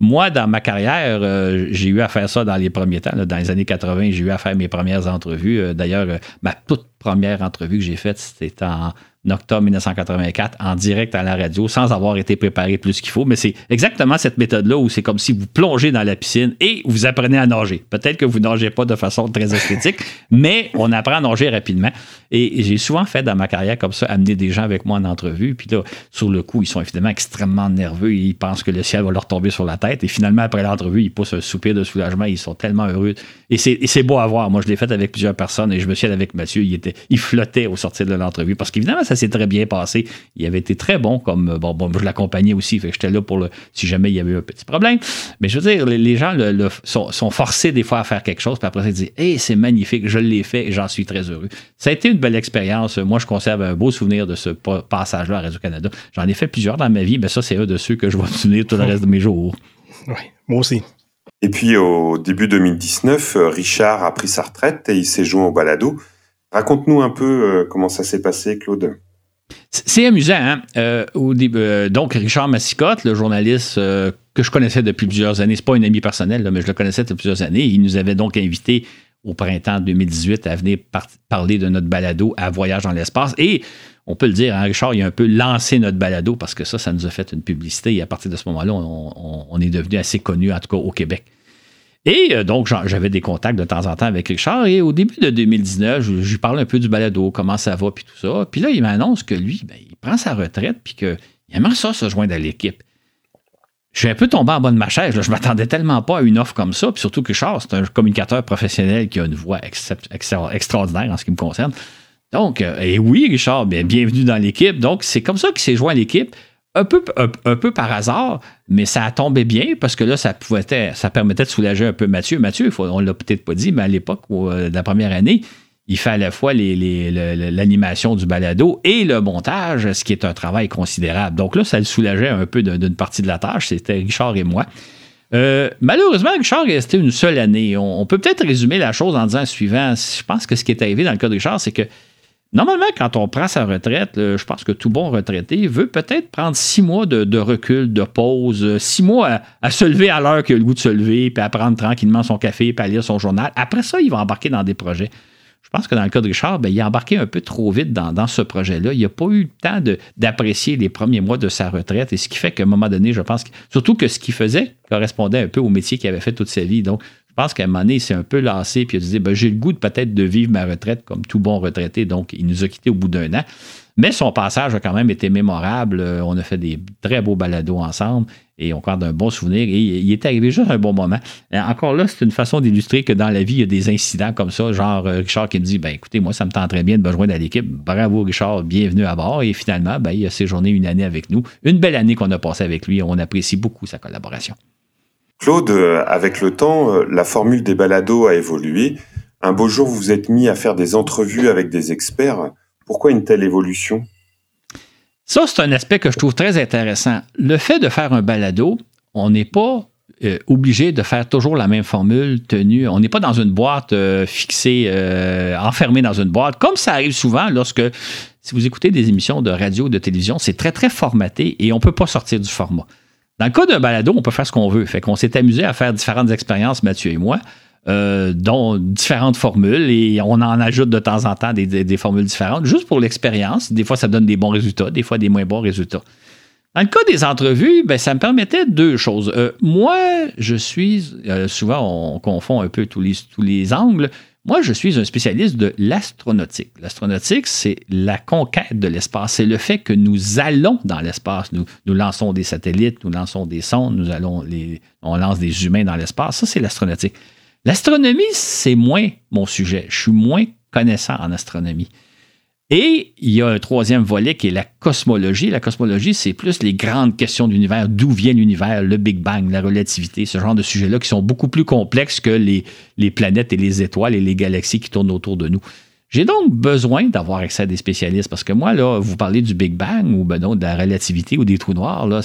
Moi, dans ma carrière, euh, j'ai eu à faire ça dans les premiers temps. dans les années 80, j'ai eu à faire mes premières entrevues. Euh, d'ailleurs, ma toute première entrevue que j'ai faite, c'était en octobre 1984 en direct à la radio sans avoir été préparé plus qu'il faut. Mais c'est exactement cette méthode-là où c'est comme si vous plongez dans la piscine et vous apprenez à nager. Peut-être que vous nagez pas de façon très esthétique, mais on apprend à nager rapidement. Et j'ai souvent fait dans ma carrière comme ça, amener des gens avec moi en entrevue. Puis là, sur le coup, ils sont évidemment extrêmement nerveux. Ils pensent que le ciel va leur tomber sur la tête. Et finalement, après l'entrevue, ils poussent un soupir de soulagement. Ils sont tellement heureux. Et c'est beau à voir. Moi, je l'ai fait avec plusieurs personnes et je me suis avec Mathieu. Il, était, il flottait au sortir de l'entrevue parce qu'évidemment, ça s'est très bien passé. Il avait été très bon comme. Bon, bon je l'accompagnais aussi. Fait que j'étais là pour le. Si jamais il y avait eu un petit problème. Mais je veux dire, les, gens le, sont, forcés des fois à faire quelque chose. Puis après, ils disent Hé, c'est magnifique, je l'ai fait et j'en suis très heureux. Ça a été une belle expérience. Moi, je conserve un beau souvenir de ce passage-là à Radio-Canada. J'en ai fait plusieurs dans ma vie, mais ça, c'est un de ceux que je vais me souvenir tout le reste de mes jours. Oui, moi aussi. Et puis, au début 2019, euh, Richard a pris sa retraite et il s'est joint au balado. Raconte-nous un peu euh, comment ça s'est passé, Claude. C'est amusant. Hein? Euh, donc, Richard Massicotte, le journaliste que je connaissais depuis plusieurs années, c'est pas un ami personnel, mais je le connaissais depuis plusieurs années, il nous avait donc invités au printemps 2018 à venir parler de notre balado à Voyage dans l'espace. Et on peut le dire, hein, Richard, il a un peu lancé notre balado parce que ça, ça nous a fait une publicité. Et à partir de ce moment-là, on, est devenu assez connu, en tout cas au Québec. Et euh, donc, j'avais des contacts de temps en temps avec Richard. Et au début de 2019, je, lui parle un peu du balado, comment ça va, puis tout ça. Puis là, il m'annonce que lui, ben, il prend sa retraite, puis qu'il aimerait ça se joindre à l'équipe je suis un peu tombé en bas de ma chaise. Je m'attendais tellement pas à une offre comme ça. Puis surtout que Charles, c'est un communicateur professionnel qui a une voix extraordinaire en ce qui me concerne. Donc, euh, et oui, Richard, bien, bienvenue dans l'équipe. Donc, c'est comme ça qu'il s'est joint à l'équipe. Un peu, par hasard, mais ça a tombé bien parce que là, ça pouvait ça permettait de soulager un peu Mathieu. Mathieu, on ne l'a peut-être pas dit, mais à l'époque euh, de la première année, il fait à la fois l'animation du balado et le montage, ce qui est un travail considérable. Donc là, ça le soulageait un peu d'une partie de la tâche. C'était Richard et moi. Euh, malheureusement, Richard est resté une seule année. On, peut peut-être résumer la chose en disant le suivant. Je pense que ce qui est arrivé dans le cas de Richard, c'est que normalement, quand on prend sa retraite, je pense que tout bon retraité veut peut-être prendre six mois de, recul, de pause, six mois à, à se lever à l'heure qu'il a le goût de se lever, puis à prendre tranquillement son café, puis à lire son journal. Après ça, il va embarquer dans des projets. Je pense que dans le cas de Richard, ben, il a embarqué un peu trop vite dans, ce projet-là. Il n'a pas eu le temps d'apprécier les premiers mois de sa retraite. Et ce qui fait qu'à un moment donné, je pense que, surtout que ce qu'il faisait correspondait un peu au métier qu'il avait fait toute sa vie. Donc, je pense qu'à un moment donné, il s'est un peu lassé. Puis il a dit ben, J'ai le goût de peut-être de vivre ma retraite comme tout bon retraité. Donc, il nous a quittés au bout d'un an. Mais son passage a quand même été mémorable. Euh, on a fait des très beaux balados ensemble et on garde un bon souvenir. Et il est arrivé juste un bon moment. encore là, c'est une façon d'illustrer que dans la vie, il y a des incidents comme ça. Genre euh, Richard qui me dit ben écoutez, moi, ça me tente très bien de me joindre à l'équipe. Bravo, Richard, bienvenue à bord. Et finalement, ben, il a séjourné une année avec nous. Une belle année qu'on a passée avec lui. On apprécie beaucoup sa collaboration. Claude, euh, avec le temps, la formule des balados a évolué. Un beau jour, vous vous êtes mis à faire des entrevues avec des experts. Pourquoi une telle évolution? Ça, c'est un aspect que je trouve très intéressant. Le fait de faire un balado, on n'est pas euh, obligé de faire toujours la même formule tenue. On n'est pas dans une boîte euh, fixée, euh, enfermée dans une boîte, comme ça arrive souvent lorsque, si vous écoutez des émissions de radio ou de télévision, c'est très, très formaté et on ne peut pas sortir du format. Dans le cas d'un balado, on peut faire ce qu'on veut. Fait qu'on s'est amusé à faire différentes expériences, Mathieu et moi. Euh, dont différentes formules et on en ajoute de temps en temps des, formules différentes, juste pour l'expérience. Des fois, ça donne des bons résultats, des fois des moins bons résultats. Dans le cas des entrevues, ben, ça me permettait deux choses. Euh, moi, je suis, euh, souvent on confond un peu tous les, tous les angles, moi, je suis un spécialiste de l'astronautique. L'astronautique, c'est la conquête de l'espace. C'est le fait que nous allons dans l'espace. Nous, lançons des satellites, nous lançons des sondes, nous allons on lance des humains dans l'espace. Ça, c'est l'astronautique. L'astronomie, c'est moins mon sujet. Je suis moins connaissant en astronomie. Et il y a un troisième volet qui est la cosmologie. La cosmologie, c'est plus les grandes questions de l'univers, d'où vient l'univers, le Big Bang, la relativité, ce genre de sujets-là qui sont beaucoup plus complexes que les, planètes et les étoiles et les galaxies qui tournent autour de nous. J'ai donc besoin d'avoir accès à des spécialistes parce que moi, là, vous parlez du Big Bang ou ben non, de la relativité ou des trous noirs, là,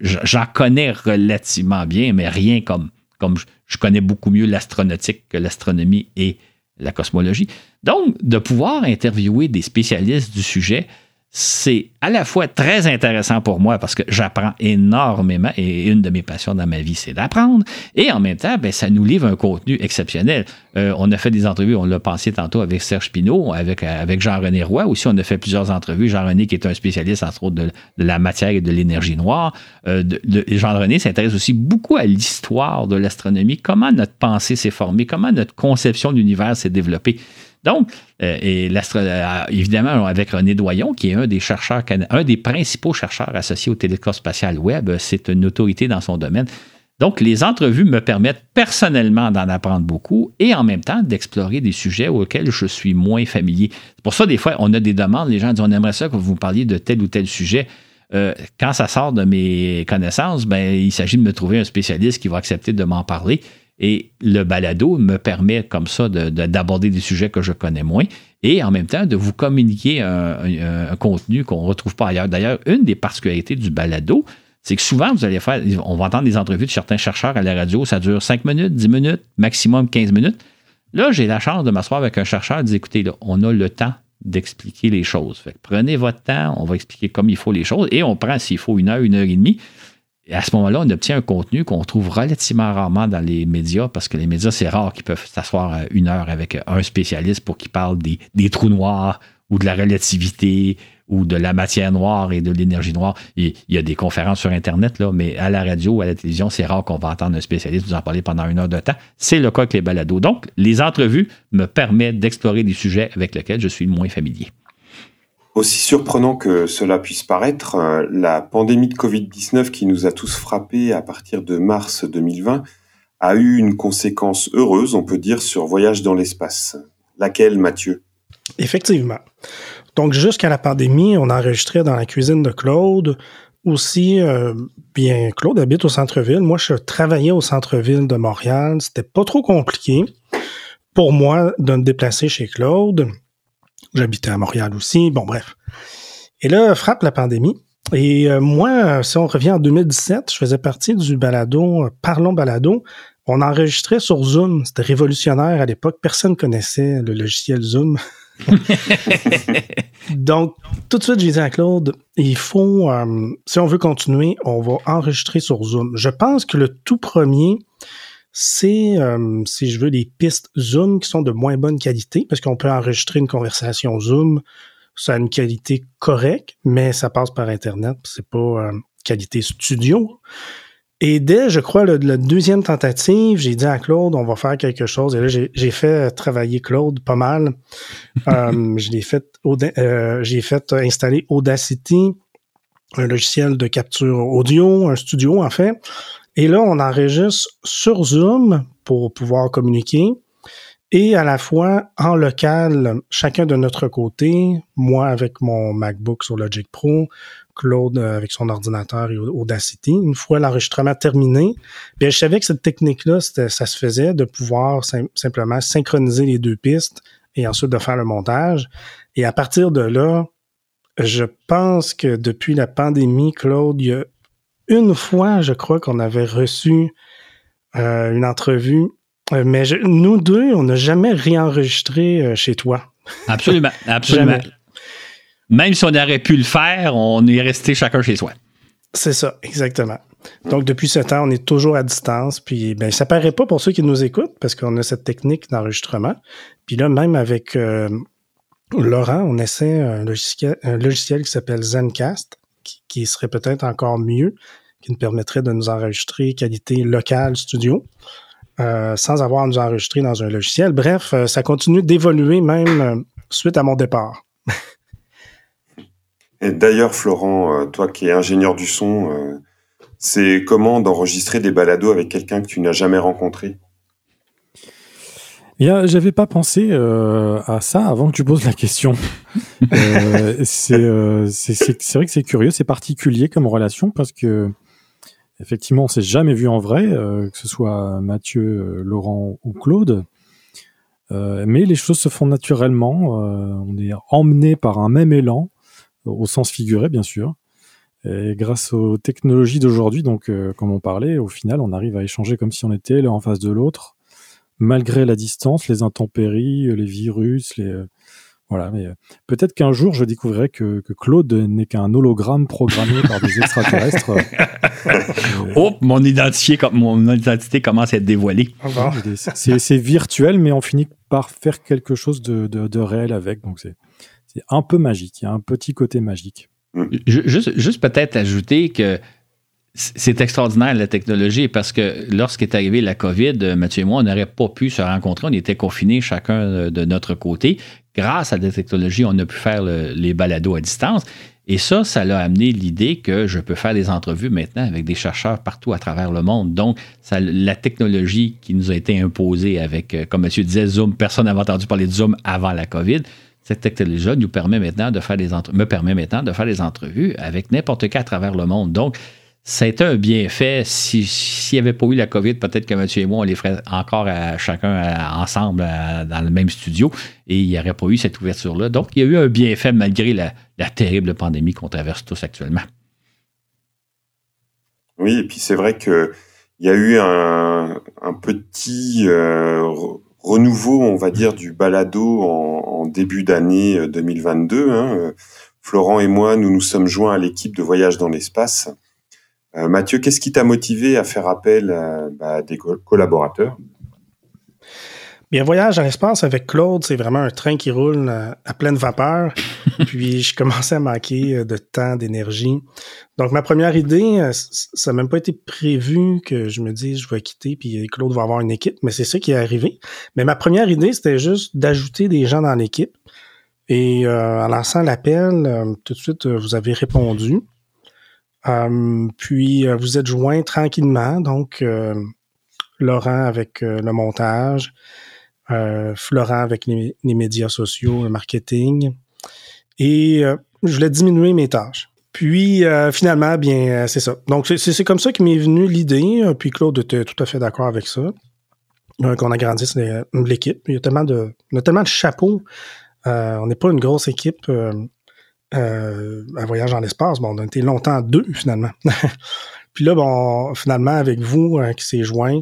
j'en connais relativement bien, mais rien comme comme je, connais beaucoup mieux l'astronautique que l'astronomie et la cosmologie. Donc, de pouvoir interviewer des spécialistes du sujet, c'est à la fois très intéressant pour moi parce que j'apprends énormément et une de mes passions dans ma vie, c'est d'apprendre. Et en même temps, ben, ça nous livre un contenu exceptionnel. Euh, on a fait des entrevues, on l'a pensé tantôt avec Serge Pinault, avec, avec Jean-René Roy. Aussi, on a fait plusieurs entrevues. Jean-René, qui est un spécialiste, entre autres, de, la matière et de l'énergie noire. Euh, Jean-René s'intéresse aussi beaucoup à l'histoire de l'astronomie, comment notre pensée s'est formée, comment notre conception de l'univers s'est développée? Donc, euh, et euh, évidemment, avec René Doyon, qui est un des chercheurs, un des principaux chercheurs associés au télescope spatial Webb, c'est une autorité dans son domaine. Donc, les entrevues me permettent personnellement d'en apprendre beaucoup et en même temps d'explorer des sujets auxquels je suis moins familier. C'est pour ça, des fois, on a des demandes, les gens disent on aimerait ça que vous parliez de tel ou tel sujet. Euh, quand ça sort de mes connaissances, ben, il s'agit de me trouver un spécialiste qui va accepter de m'en parler. Et le balado me permet comme ça d'aborder des sujets que je connais moins et en même temps de vous communiquer un, contenu qu'on ne retrouve pas ailleurs. D'ailleurs, une des particularités du balado, c'est que souvent, vous allez faire, on va entendre des entrevues de certains chercheurs à la radio, ça dure 5 minutes, 10 minutes, maximum 15 minutes. Là, j'ai la chance de m'asseoir avec un chercheur et de dire, écoutez, on a le temps d'expliquer les choses. prenez votre temps, on va expliquer comme il faut les choses et on prend s'il faut une heure, une heure et demie à ce moment-là, on obtient un contenu qu'on trouve relativement rarement dans les médias, parce que les médias, c'est rare qu'ils peuvent s'asseoir une heure avec un spécialiste pour qu'il parle des, trous noirs ou de la relativité ou de la matière noire et de l'énergie noire. Il, y a des conférences sur Internet, là, mais à la radio ou à la télévision, c'est rare qu'on va entendre un spécialiste vous en parler pendant une heure de temps. C'est le cas avec les balados. Donc, les entrevues me permettent d'explorer des sujets avec lesquels je suis moins familier. Aussi surprenant que cela puisse paraître, euh, la pandémie de Covid-19 qui nous a tous frappés à partir de mars 2020 a eu une conséquence heureuse, on peut dire, sur Voyage dans l'espace. Laquelle, Mathieu? Effectivement. Donc, jusqu'à la pandémie, on enregistrait dans la cuisine de Claude. Aussi, euh, bien, Claude habite au centre-ville. Moi, je travaillais au centre-ville de Montréal. C'était pas trop compliqué pour moi de me déplacer chez Claude. J'habitais à Montréal aussi. Bon, bref. Et là, frappe la pandémie. Et euh, moi, si on revient en 2017, je faisais partie du balado euh, Parlons Balado. On enregistrait sur Zoom. C'était révolutionnaire à l'époque. Personne connaissait le logiciel Zoom. Donc, tout de suite, j'ai dit à Claude, il faut, euh, si on veut continuer, on va enregistrer sur Zoom. Je pense que le tout premier, c'est, euh, si je veux, des pistes Zoom qui sont de moins bonne qualité, parce qu'on peut enregistrer une conversation Zoom, ça a une qualité correcte, mais ça passe par Internet, c'est pas euh, qualité studio. Et dès, je crois, la deuxième tentative, j'ai dit à Claude, on va faire quelque chose. Et là, j'ai fait travailler Claude pas mal. euh, je fait, euh, j'ai fait installer Audacity, un logiciel de capture audio, un studio en fait. Et là, on enregistre sur Zoom pour pouvoir communiquer et à la fois en local, chacun de notre côté, moi avec mon MacBook sur Logic Pro, Claude avec son ordinateur et Audacity. Une fois l'enregistrement terminé, bien, je savais que cette technique-là, ça se faisait de pouvoir simplement synchroniser les deux pistes et ensuite de faire le montage. Et à partir de là, je pense que depuis la pandémie, Claude, a une fois, je crois qu'on avait reçu euh, une entrevue, euh, mais nous deux, on n'a jamais réenregistré euh, chez toi. Absolument, absolument. Même si on aurait pu le faire, on est resté chacun chez soi. C'est ça, exactement. Donc, depuis ce temps, on est toujours à distance. Puis, ben, ça paraît pas pour ceux qui nous écoutent parce qu'on a cette technique d'enregistrement. Puis là, même avec Laurent, on essaie un logiciel, un logiciel qui s'appelle Zencast qui, serait peut-être encore mieux, qui nous permettrait de nous enregistrer qualité locale studio. Euh, sans avoir à nous enregistrer dans un logiciel. Bref, euh, ça continue d'évoluer même euh, suite à mon départ. Et d'ailleurs, Florent, toi qui es ingénieur du son, c'est comment d'enregistrer des balados avec quelqu'un que tu n'as jamais rencontré? J'avais pas pensé euh, à ça avant que tu poses la question. euh, euh c'est vrai que c'est curieux, c'est particulier comme relation parce que effectivement, on s'est jamais vu en vrai, euh, que ce soit Mathieu, Laurent ou Claude. mais les choses se font naturellement. on est emmené par un même élan, au sens figuré bien sûr. Et grâce aux technologies d'aujourd'hui, donc comme on parlait, au final, on arrive à échanger comme si on était l'un en face de l'autre malgré la distance, les intempéries, les virus, les Voilà, mais euh, peut-être qu'un jour je découvrirai que, Claude n'est qu'un hologramme programmé par des extraterrestres. oh, mon identité, mon identité commence à être dévoilée. C'est virtuel, mais on finit par faire quelque chose de, réel avec. Donc c'est un peu magique. Il y a un petit côté magique. Juste, juste peut-être ajouter que c'est extraordinaire la technologie parce que lorsqu'est arrivé la COVID, Mathieu et moi, on n'aurait pas pu se rencontrer. On était confinés chacun de notre côté grâce à la technologie, on a pu faire les balados à distance. Et ça, ça l'a amené l'idée que je peux faire des entrevues maintenant avec des chercheurs partout à travers le monde. Donc, la technologie qui nous a été imposée avec, euh, comme monsieur disait, Zoom, personne n'avait entendu parler de Zoom avant la COVID. Cette technologie nous permet maintenant de faire des me permet maintenant de faire des entrevues avec n'importe qui à travers le monde. Donc, ça a été un bienfait. S'il n'y avait pas eu la COVID, peut-être que Mathieu et moi, on les ferait encore à, chacun ensemble dans le même studio et il n'y aurait pas eu cette ouverture-là. Donc, il y a eu un bienfait malgré la, terrible pandémie qu'on traverse tous actuellement. Oui, et puis c'est vrai qu'il y a eu un, petit euh, renouveau, on va dire, du balado en, début d'année 2022. Euh, hein. Florent et moi, nous nous sommes joints à l'équipe de Voyage dans l'espace euh, Mathieu, qu'est-ce qui t'a motivé à faire appel à, bah, des collaborateurs? Bien, voyage dans l'espace avec Claude, c'est vraiment un train qui roule euh, à, pleine vapeur. Puis je commençais à manquer euh, de temps, d'énergie. Donc ma première idée, ça n'a même pas été prévu que je me dise je vais quitter puis Claude va avoir une équipe, mais c'est ça qui est arrivé. Mais ma première idée, c'était juste d'ajouter des gens dans l'équipe. Et en lançant l'appel, tout de suite, vous avez répondu. Euh, puis euh, vous êtes joint tranquillement, donc euh, Laurent avec le montage, Florent avec les, médias sociaux, le marketing. Et je voulais diminuer mes tâches. Puis finalement, bien, c'est ça. Donc c'est comme ça que m'est venue l'idée. Puis Claude était tout à fait d'accord avec ça. qu'on agrandisse l'équipe. Il y a tellement de, y a tellement de chapeaux. on n'est pas une grosse équipe euh, un voyage dans l'espace. Bon, on a été longtemps deux, finalement. Puis là, bon, finalement, avec vous euh, qui s'est joint,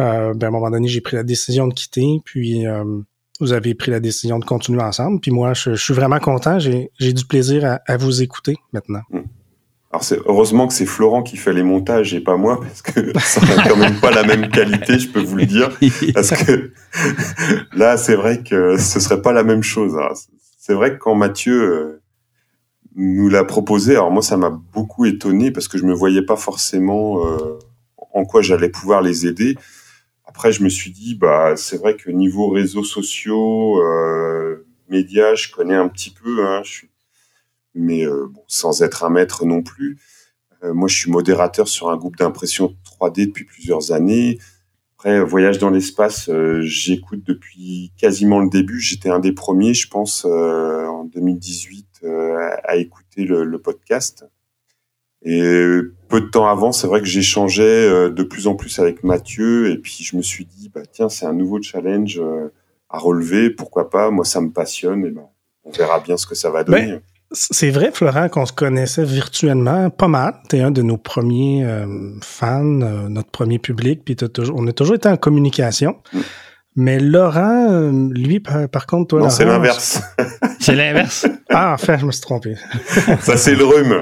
euh, ben, à un moment donné, j'ai pris la décision de quitter, puis euh, vous avez pris la décision de continuer ensemble. Puis moi, je, suis vraiment content. J'ai du plaisir à, vous écouter maintenant. Hmm. Alors heureusement que c'est Florent qui fait les montages et pas moi parce que ça n'a quand même pas la même qualité, je peux vous le dire. Parce que là, c'est vrai que ce serait pas la même chose. C'est vrai que quand Mathieu nous l'a proposé. Alors moi, ça m'a beaucoup étonné parce que je me voyais pas forcément euh, en quoi j'allais pouvoir les aider. Après, je me suis dit, bah, c'est vrai que niveau réseaux sociaux, euh, médias, je connais un petit peu, hein, mais euh, sans être un maître non plus. Moi, je suis modérateur sur un groupe d'impression 3D depuis plusieurs années. Après, voyage dans l'espace, euh, j'écoute depuis quasiment le début. J'étais un des premiers, je pense, en 2018 euh, à écouter le, podcast. Et peu de temps avant, c'est vrai que j'échangeais euh, de plus en plus avec Mathieu, et puis je me suis dit, bah tiens, c'est un nouveau challenge euh, à relever, pourquoi pas? Moi, ça me passionne, et ben, on verra bien ce que ça va donner. Ben, c'est vrai, Florent, qu'on se connaissait virtuellement pas mal. Tu es un de nos premiers fans, notre premier public, puis toujours, on a toujours été en communication. Mm. Mais Laurent, euh, lui, par, contre, toi, non, c'est l'inverse. c'est l'inverse. Ah, en fait, je me suis trompé. Ça, c'est le rhume.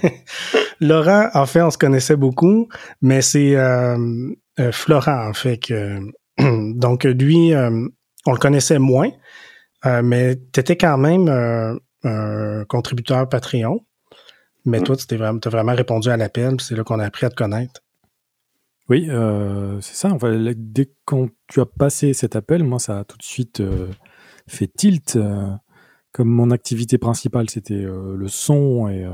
Laurent, en fait, on se connaissait beaucoup, mais c'est euh, euh, Florent, en fait, que... Donc, lui, on le connaissait moins, mais tu étais quand même un contributeur Patreon. Mais mm. toi, tu as vraiment répondu à l'appel, c'est là qu'on a appris à te connaître. Oui, euh, c'est ça. dès que tu as passé cet appel, moi, ça a tout de suite euh, fait tilt. Euh, comme mon activité principale, c'était le son et,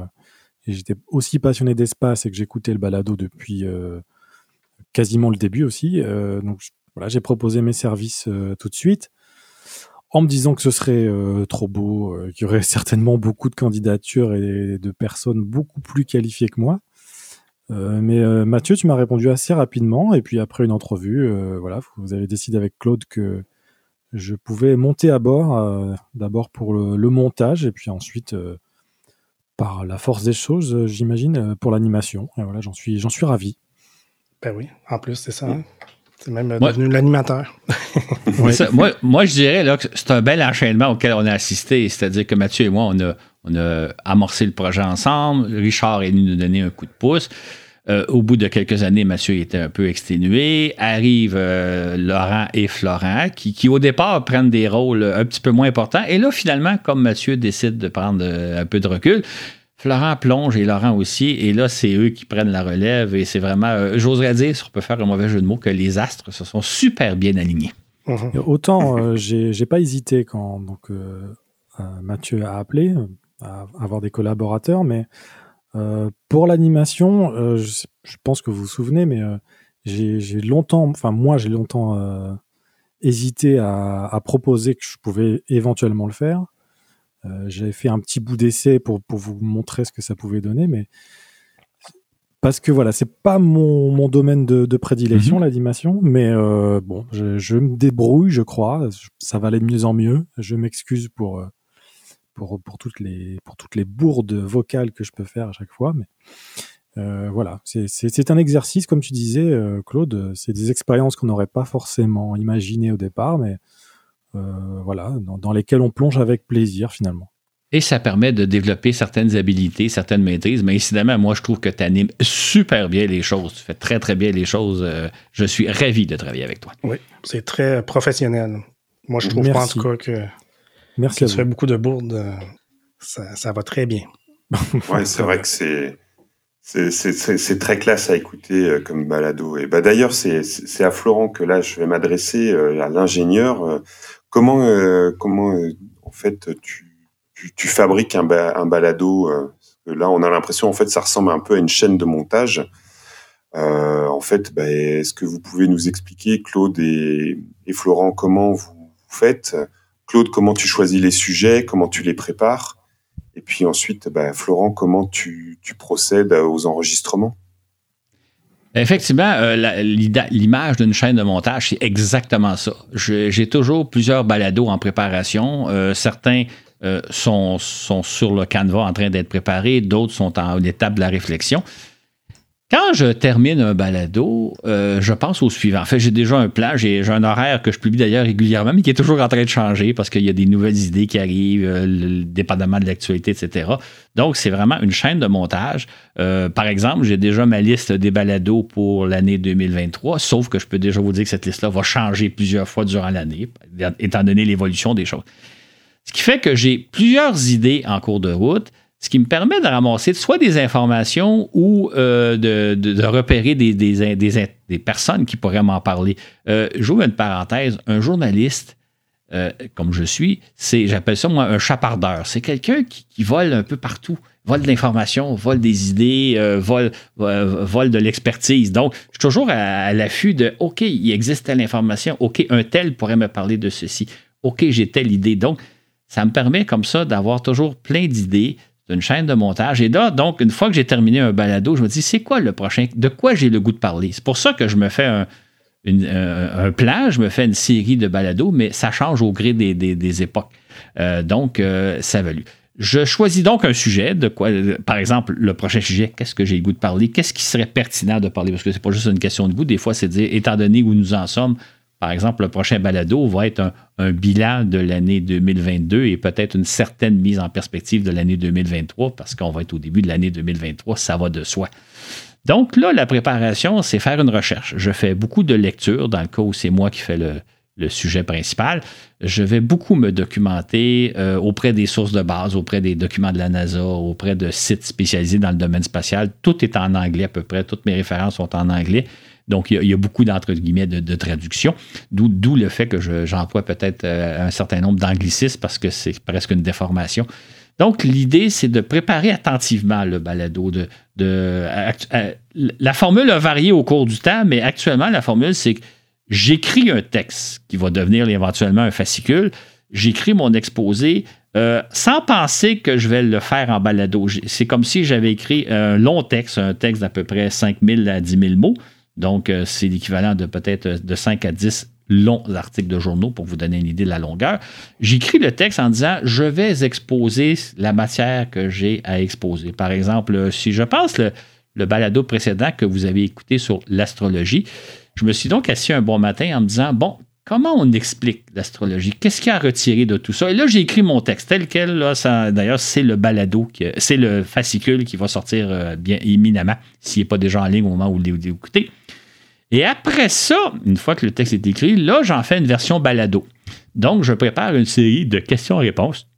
j'étais aussi passionné d'espace et que j'écoutais le balado depuis quasiment le début aussi. donc voilà, j'ai proposé mes services tout de suite en me disant que ce serait trop beau, qu'il y aurait certainement beaucoup de candidatures et de personnes beaucoup plus qualifiées que moi. Euh, mais euh, Mathieu, tu m'as répondu assez rapidement et puis après une entrevue, euh, voilà, vous avez décidé avec Claude que je pouvais monter à bord, d'abord pour le, montage et puis ensuite par la force des choses, j'imagine, pour l'animation. Et voilà, j'en suis, j'en suis ravi. Ben oui, en plus c'est ça. Hein. C'est même devenu l'animateur. moi, moi, je dirais là, que c'est un bel enchaînement auquel on a assisté. C'est-à-dire que Mathieu et moi, on a, on a amorcé le projet ensemble. Richard est venu nous donner un coup de pouce. Euh, au bout de quelques années, Mathieu était un peu exténué. Arrive euh, Laurent et Florent, qui, au départ prennent des rôles un petit peu moins importants. Et là, finalement, comme Mathieu décide de prendre euh, un peu de recul, Florent plonge et Laurent aussi. Et là, c'est eux qui prennent la relève. Et c'est vraiment, j'oserais dire, si on peut faire un mauvais jeu de mots, que les astres se sont super bien alignés. Mhm. Autant, j'ai pas hésité quand donc, Mathieu a appelé à avoir des collaborateurs, mais euh, pour l'animation, euh, je, pense que vous vous souvenez, mais euh, j'ai longtemps, enfin moi j'ai longtemps hésité à, proposer que je pouvais éventuellement le faire. J'avais fait un petit bout d'essai pour, pour vous montrer ce que ça pouvait donner, mais parce que voilà, c'est pas mon, mon, domaine de, prédilection, mhm. l'animation, mais bon, je, je, me débrouille, je crois. Ça va aller de mieux en mieux. Je m'excuse pour pour, pour, toutes les, pour toutes les bourdes vocales que je peux faire à chaque fois. Mais euh, voilà, c'est un exercice, comme tu disais, euh, Claude, c'est des expériences qu'on n'aurait pas forcément imaginées au départ, mais euh, voilà, dans, dans, lesquelles on plonge avec plaisir finalement. Et ça permet de développer certaines habilités, certaines maîtrises. Mais incidemment, moi, je trouve que tu animes super bien les choses. Tu fais très, très bien les choses. je suis ravi de travailler avec toi. Oui, c'est très professionnel. Moi, je trouve pas en tout cas que Merci. Que tu fais beaucoup de bourdes, euh, ça, va très bien. ouais, c'est vrai que c'est c'est très classe à écouter euh, comme balado. Et bah d'ailleurs, c'est à Florent que là je vais m'adresser euh, à l'ingénieur. Comment comment en fait tu tu, fabriques un, balado Là, on a l'impression en fait ça ressemble un peu à une chaîne de montage. en fait, bah, est-ce que vous pouvez nous expliquer, Claude et, Florent, comment vous faites? Claude, comment tu choisis les sujets, comment tu les prépares? Et puis ensuite, bah, Florent, comment tu, procèdes aux enregistrements? Effectivement, euh, l'image d'une chaîne de montage, c'est exactement ça. J'ai toujours plusieurs balados en préparation. Euh, certains euh, sont, sont sur le canevas en train d'être préparés, d'autres sont en étape de la réflexion. Quand je termine un balado, euh, je pense au suivant. En fait, j'ai déjà un plan, j'ai un horaire que je publie d'ailleurs régulièrement, mais qui est toujours en train de changer parce qu'il y a des nouvelles idées qui arrivent, euh, dépendamment de l'actualité, etc. Donc, c'est vraiment une chaîne de montage. Euh, par exemple, j'ai déjà ma liste des balados pour l'année 2023, sauf que je peux déjà vous dire que cette liste-là va changer plusieurs fois durant l'année, étant donné l'évolution des choses. Ce qui fait que j'ai plusieurs idées en cours de route ce qui me permet de ramasser soit des informations ou euh, de, repérer des, des, personnes qui pourraient m'en parler. Euh, J'ouvre une parenthèse, un journaliste, euh, comme je suis, c'est, j'appelle ça moi un chapardeur. C'est quelqu'un qui, vole un peu partout, vole de l'information, vole des idées, vole, vole de l'expertise. Donc, je suis toujours à, l'affût de, OK, il existe telle information, OK, un tel pourrait me parler de ceci, OK, j'ai telle idée. Donc, ça me permet comme ça d'avoir toujours plein d'idées, d'une chaîne de montage. Et là, donc, une fois que j'ai terminé un balado, je me dis, c'est quoi le prochain? De quoi j'ai le goût de parler? C'est pour ça que je me fais un, plan, je me fais une série de balados, mais ça change au gré des, époques. Euh, donc, euh, ça a valu. Je choisis donc un sujet, de quoi, par exemple, le prochain sujet, qu'est-ce que j'ai le goût de parler, qu'est-ce qui serait pertinent de parler, parce que c'est pas juste une question de goût, des fois, c'est de dire, étant donné où nous en sommes, par exemple, le prochain balado va être un, bilan de l'année 2022 et peut-être une certaine mise en perspective de l'année 2023 parce qu'on va être au début de l'année 2023, ça va de soi. Donc là, la préparation, c'est faire une recherche. Je fais beaucoup de lectures dans le cas où c'est moi qui fais le, sujet principal. Je vais beaucoup me documenter euh, auprès des sources de base, auprès des documents de la NASA, auprès de sites spécialisés dans le domaine spatial. Tout est en anglais à peu près, toutes mes références sont en anglais. Donc, il y a, beaucoup d'entre guillemets de, traduction, d'où le fait que j'emploie peut-être euh, un certain nombre d'anglicismes parce que c'est presque une déformation. Donc, l'idée, c'est de préparer attentivement le balado. De, la formule a varié au cours du temps, mais actuellement, la formule, c'est que j'écris un texte qui va devenir éventuellement un fascicule. J'écris mon exposé euh, sans penser que je vais le faire en balado. C'est comme si j'avais écrit un long texte, un texte d'à peu près 5 000 à 10 000 mots. Donc, euh, c'est l'équivalent de peut-être de 5 à 10 longs articles de journaux pour vous donner une idée de la longueur. J'écris le texte en disant je vais exposer la matière que j'ai à exposer. Par exemple, si je pense le, le balado précédent que vous avez écouté sur l'astrologie. Je me suis donc assis un bon matin en me disant, bon, comment on explique l'astrologie? Qu'est-ce qu'il y a à retirer de tout ça? Et là, j'ai écrit mon texte tel quel. d'ailleurs, c'est le balado, c'est le fascicule qui va sortir euh, bien éminemment, s'il n'est pas déjà en ligne au moment où vous l'écoutez. Et après ça, une fois que le texte est écrit, là, j'en fais une version balado. Donc, je prépare une série de questions-réponses.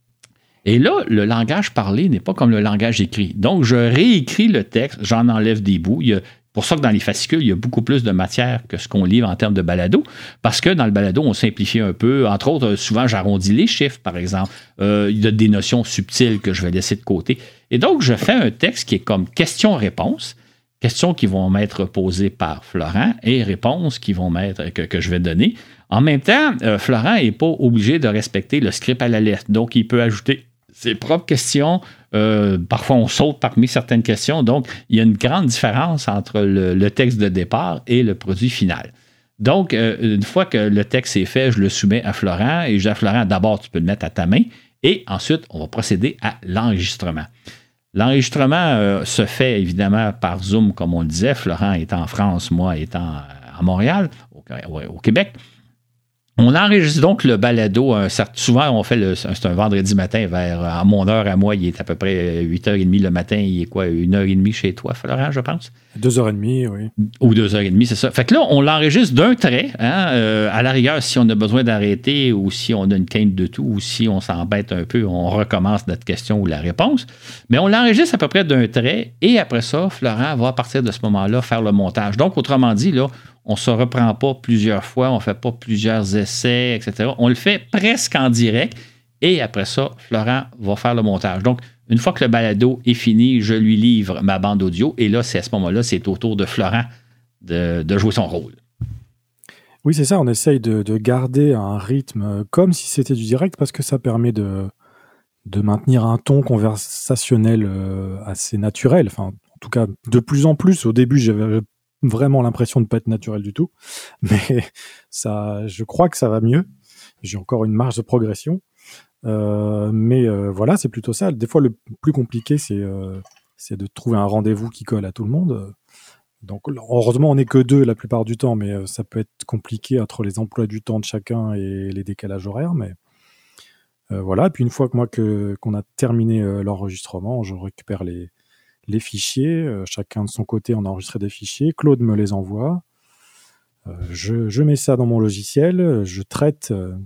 Et là, le langage parlé n'est pas comme le langage écrit. Donc, je réécris le texte, j'en enlève des bouts. Il y a, pour ça que dans les fascicules, il y a beaucoup plus de matière que ce qu'on livre en termes de balado, parce que dans le balado, on simplifie un peu. Entre autres, souvent, j'arrondis les chiffres, par exemple. Euh, il y a des notions subtiles que je vais laisser de côté. Et donc, je fais un texte qui est comme question-réponse questions qui vont m'être posées par Florent et réponses qui vont m'être que, je vais donner. En même temps, euh, Florent n'est pas obligé de respecter le script à la lettre, donc il peut ajouter ses propres questions. Euh, parfois, on saute parmi certaines questions, donc il y a une grande différence entre le, texte de départ et le produit final. Donc, euh, une fois que le texte est fait, je le soumets à Florent et je dis à Florent, d'abord, tu peux le mettre à ta main et ensuite, on va procéder à l'enregistrement. L'enregistrement euh, se fait évidemment par Zoom, comme on le disait. Florent est en France, moi étant à Montréal, au Québec. On enregistre donc le balado. souvent, on fait le. C'est un vendredi matin vers. À mon heure, à moi, il est à peu près 8h30 le matin. Il est quoi, une heure et demie chez toi, Florent, je pense? Deux heures et demie, oui. Ou deux heures et demie, c'est ça. Fait que là, on l'enregistre d'un trait. Hein, euh, à la rigueur, si on a besoin d'arrêter ou si on a une quinte de tout ou si on s'embête un peu, on recommence notre question ou la réponse. Mais on l'enregistre à peu près d'un trait et après ça, Florent va à partir de ce moment-là faire le montage. Donc, autrement dit, là, on ne se reprend pas plusieurs fois, on ne fait pas plusieurs essais, etc. On le fait presque en direct. Et après ça, Florent va faire le montage. Donc, une fois que le balado est fini, je lui livre ma bande audio. Et là, c'est à ce moment-là, c'est au tour de Florent de, jouer son rôle. Oui, c'est ça. On essaye de, garder un rythme comme si c'était du direct parce que ça permet de, de maintenir un ton conversationnel euh, assez naturel. Enfin, en tout cas, de plus en plus. Au début, j'avais vraiment l'impression de pas être naturel du tout. Mais ça, je crois que ça va mieux. J'ai encore une marge de progression. Euh, mais euh, voilà, c'est plutôt ça. Des fois, le plus compliqué, c'est euh, c'est de trouver un rendez-vous qui colle à tout le monde. Donc, heureusement, on n'est que deux la plupart du temps, mais ça peut être compliqué entre les emplois du temps de chacun et les décalages horaires. Mais voilà. Puis une fois que moi que qu'on a terminé l'enregistrement, je récupère les les fichiers, euh, chacun de son côté on a enregistré des fichiers, Claude me les envoie, euh, je, mets ça dans mon logiciel, je traite, euh,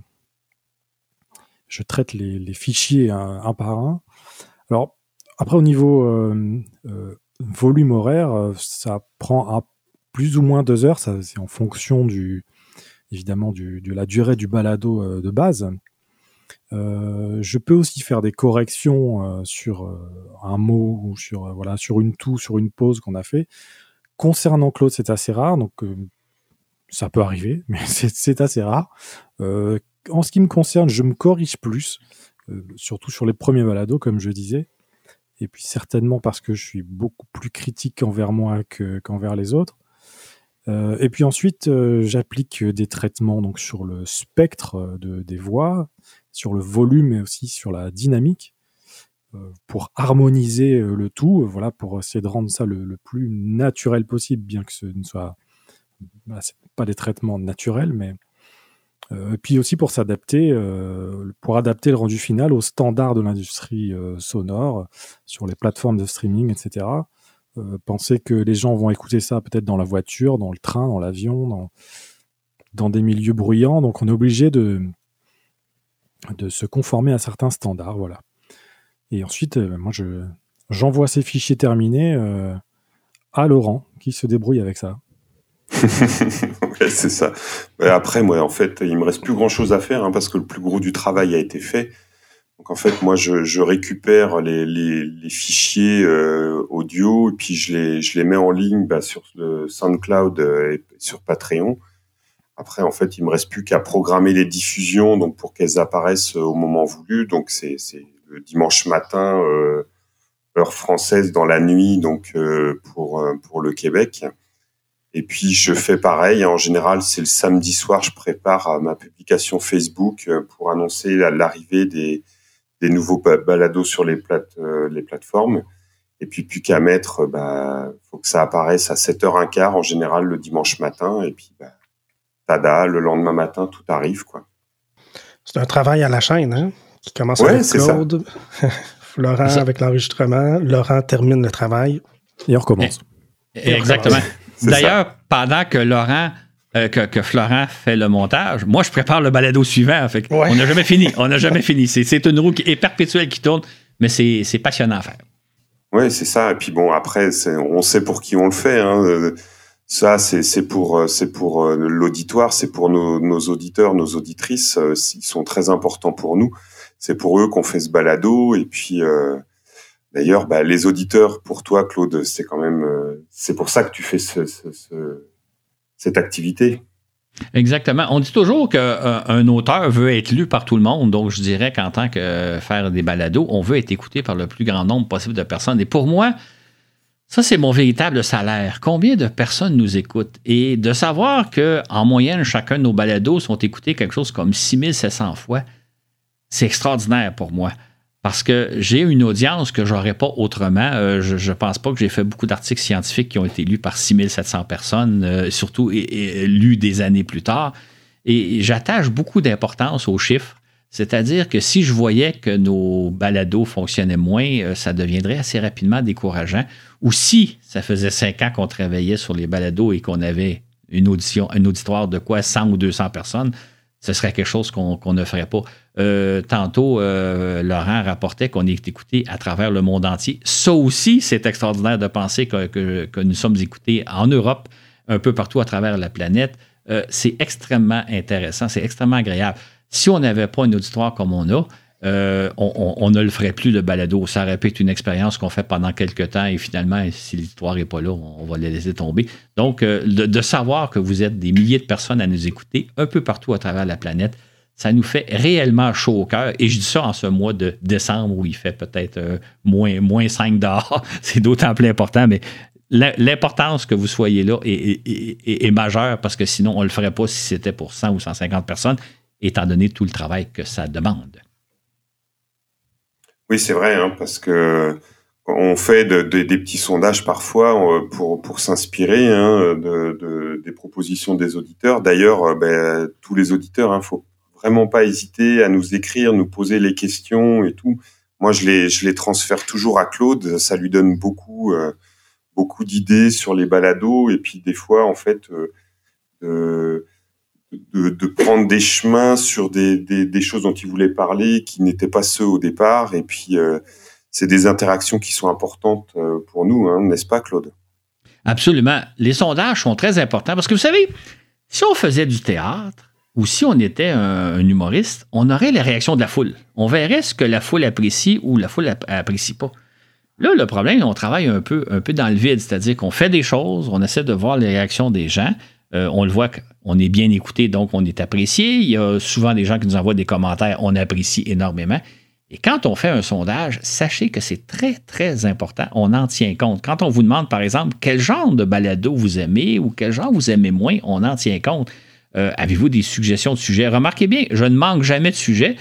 les, fichiers un, par un. Alors après au niveau volume horaire, ça prend plus ou moins deux heures, c'est en fonction du évidemment de la durée du balado de base. Euh, je peux aussi faire des corrections euh, sur euh, un mot ou sur voilà sur une toux, sur une pause qu'on a fait. Concernant Claude, c'est assez rare, donc ça peut arriver, mais c'est assez rare. en ce qui me concerne, je me corrige plus, surtout sur les premiers balados, comme je disais. Et puis certainement parce que je suis beaucoup plus critique envers moi qu'envers les autres. et puis ensuite, j'applique des traitements donc sur le spectre de, des voix, sur le volume et aussi sur la dynamique euh, pour harmoniser euh, le tout, euh, voilà, pour essayer de rendre ça le, plus naturel possible, bien que ce ne soit bah, pas des traitements naturels, mais puis aussi pour s'adapter, pour adapter le rendu final aux standards de l'industrie sonore sur les plateformes de streaming, etc. penser que les gens vont écouter ça peut-être dans la voiture, dans le train, dans l'avion, dans, dans des milieux bruyants, donc on est obligé de de se conformer à certains standards, voilà. Et ensuite, euh, moi, je j'envoie ces fichiers terminés euh, à Laurent, qui se débrouille avec ça. c'est ça. Après, moi, en fait, il me reste plus grand chose à faire hein, parce que le plus gros du travail a été fait. Donc, en fait, moi, je, récupère les, les, fichiers euh, audio et puis je les, je les mets en ligne bah, sur le SoundCloud et sur Patreon. Après, en fait, il me reste plus qu'à programmer les diffusions, donc pour qu'elles apparaissent au moment voulu. Donc c'est le dimanche matin, euh, heure française dans la nuit, donc euh, pour euh, pour le Québec. Et puis je fais pareil. En général, c'est le samedi soir, je prépare ma publication Facebook pour annoncer l'arrivée des des nouveaux balados sur les plate, les plateformes. Et puis plus qu'à mettre, bah faut que ça apparaisse à 7h15 en général le dimanche matin. Et puis bah, tada, le lendemain matin, tout arrive quoi. C'est un travail à la chaîne, hein? Qui commence avec Claude, Florent avec l'enregistrement, Laurent termine le travail. Et on recommence. Exactement. D'ailleurs, pendant que Laurent euh, que, Florent fait le montage. Moi, je prépare le balado suivant. Fait On n'a jamais fini. On n'a jamais fini. C'est une roue qui est perpétuelle qui tourne, mais c'est passionnant à faire. Oui, c'est ça. Et puis bon, après, on sait pour qui on le fait. Hein. Ça, c'est pour, pour euh, l'auditoire, c'est pour nos, auditeurs, nos auditrices. Euh, ils sont très importants pour nous. C'est pour eux qu'on fait ce balado. Et puis, d'ailleurs, bah, les auditeurs, pour toi, Claude, c'est quand même, c'est pour ça que tu fais ce, ce cette activité. Exactement. On dit toujours qu'un euh, auteur veut être lu par tout le monde. Donc, je dirais qu'en tant que faire des balados, on veut être écouté par le plus grand nombre possible de personnes. Et pour moi, ça, c'est mon véritable salaire. Combien de personnes nous écoutent? Et de savoir qu'en moyenne, chacun de nos balados sont écoutés quelque chose comme 6700 fois, c'est extraordinaire pour moi parce que j'ai une audience que j'aurais pas autrement. Euh, je ne pense pas que j'ai fait beaucoup d'articles scientifiques qui ont été lus par 6700 personnes, euh, surtout lus des années plus tard. Et, j'attache beaucoup d'importance aux chiffres. C'est-à-dire que si je voyais que nos balados fonctionnaient moins, euh, ça deviendrait assez rapidement décourageant. Ou si ça faisait cinq ans qu'on travaillait sur les balados et qu'on avait une audition, un auditoire de quoi 100 ou 200 personnes, ce serait quelque chose qu'on ne ferait pas. Euh, tantôt, euh, Laurent rapportait qu'on est écouté à travers le monde entier. Ça aussi, c'est extraordinaire de penser que, nous sommes écoutés en Europe, un peu partout à travers la planète. C'est extrêmement intéressant, c'est extrêmement agréable. Si on n'avait pas une auditoire comme on a, on, ne le ferait plus le balado. Ça répète une expérience qu'on fait pendant quelques temps et finalement, si l'histoire n'est pas là, on va la laisser tomber. Donc, de, savoir que vous êtes des milliers de personnes à nous écouter un peu partout à travers la planète, ça nous fait réellement chaud au cœur. Et je dis ça en ce mois de décembre où il fait peut-être euh, moins, moins 5 dehors. C'est d'autant plus important, mais l'importance que vous soyez là est, majeure parce que sinon, on ne le ferait pas si c'était pour 100 ou 150 personnes, étant donné tout le travail que ça demande. Oui, c'est vrai, hein, parce que on fait des petits sondages parfois euh, pour, pour s'inspirer hein, de, des propositions des auditeurs. D'ailleurs, euh, ben, tous les auditeurs, il hein, faut vraiment pas hésiter à nous écrire, nous poser les questions et tout. Moi, je les, je les transfère toujours à Claude. Ça lui donne beaucoup, euh, beaucoup d'idées sur les balados. Et puis, des fois, en fait, euh, de, prendre des chemins sur des, des, choses dont il voulait parler qui n'étaient pas ceux au départ. Et puis, euh, c'est des interactions qui sont importantes euh, pour nous, hein, n'est-ce pas, Claude? Absolument. Les sondages sont très importants parce que vous savez, si on faisait du théâtre, ou si on était un, humoriste, on aurait les réactions de la foule. On verrait ce que la foule apprécie ou la foule apprécie pas. Là, le problème, on travaille un peu, un peu dans le vide, c'est-à-dire qu'on fait des choses, on essaie de voir les réactions des gens. Euh, on le voit qu'on est bien écouté, donc on est apprécié. Il y a souvent des gens qui nous envoient des commentaires, on apprécie énormément. Et quand on fait un sondage, sachez que c'est très, très important. On en tient compte. Quand on vous demande, par exemple, quel genre de balado vous aimez ou quel genre vous aimez moins, on en tient compte. Euh, avez-vous des suggestions de sujets? Remarquez bien, je ne manque jamais de sujets.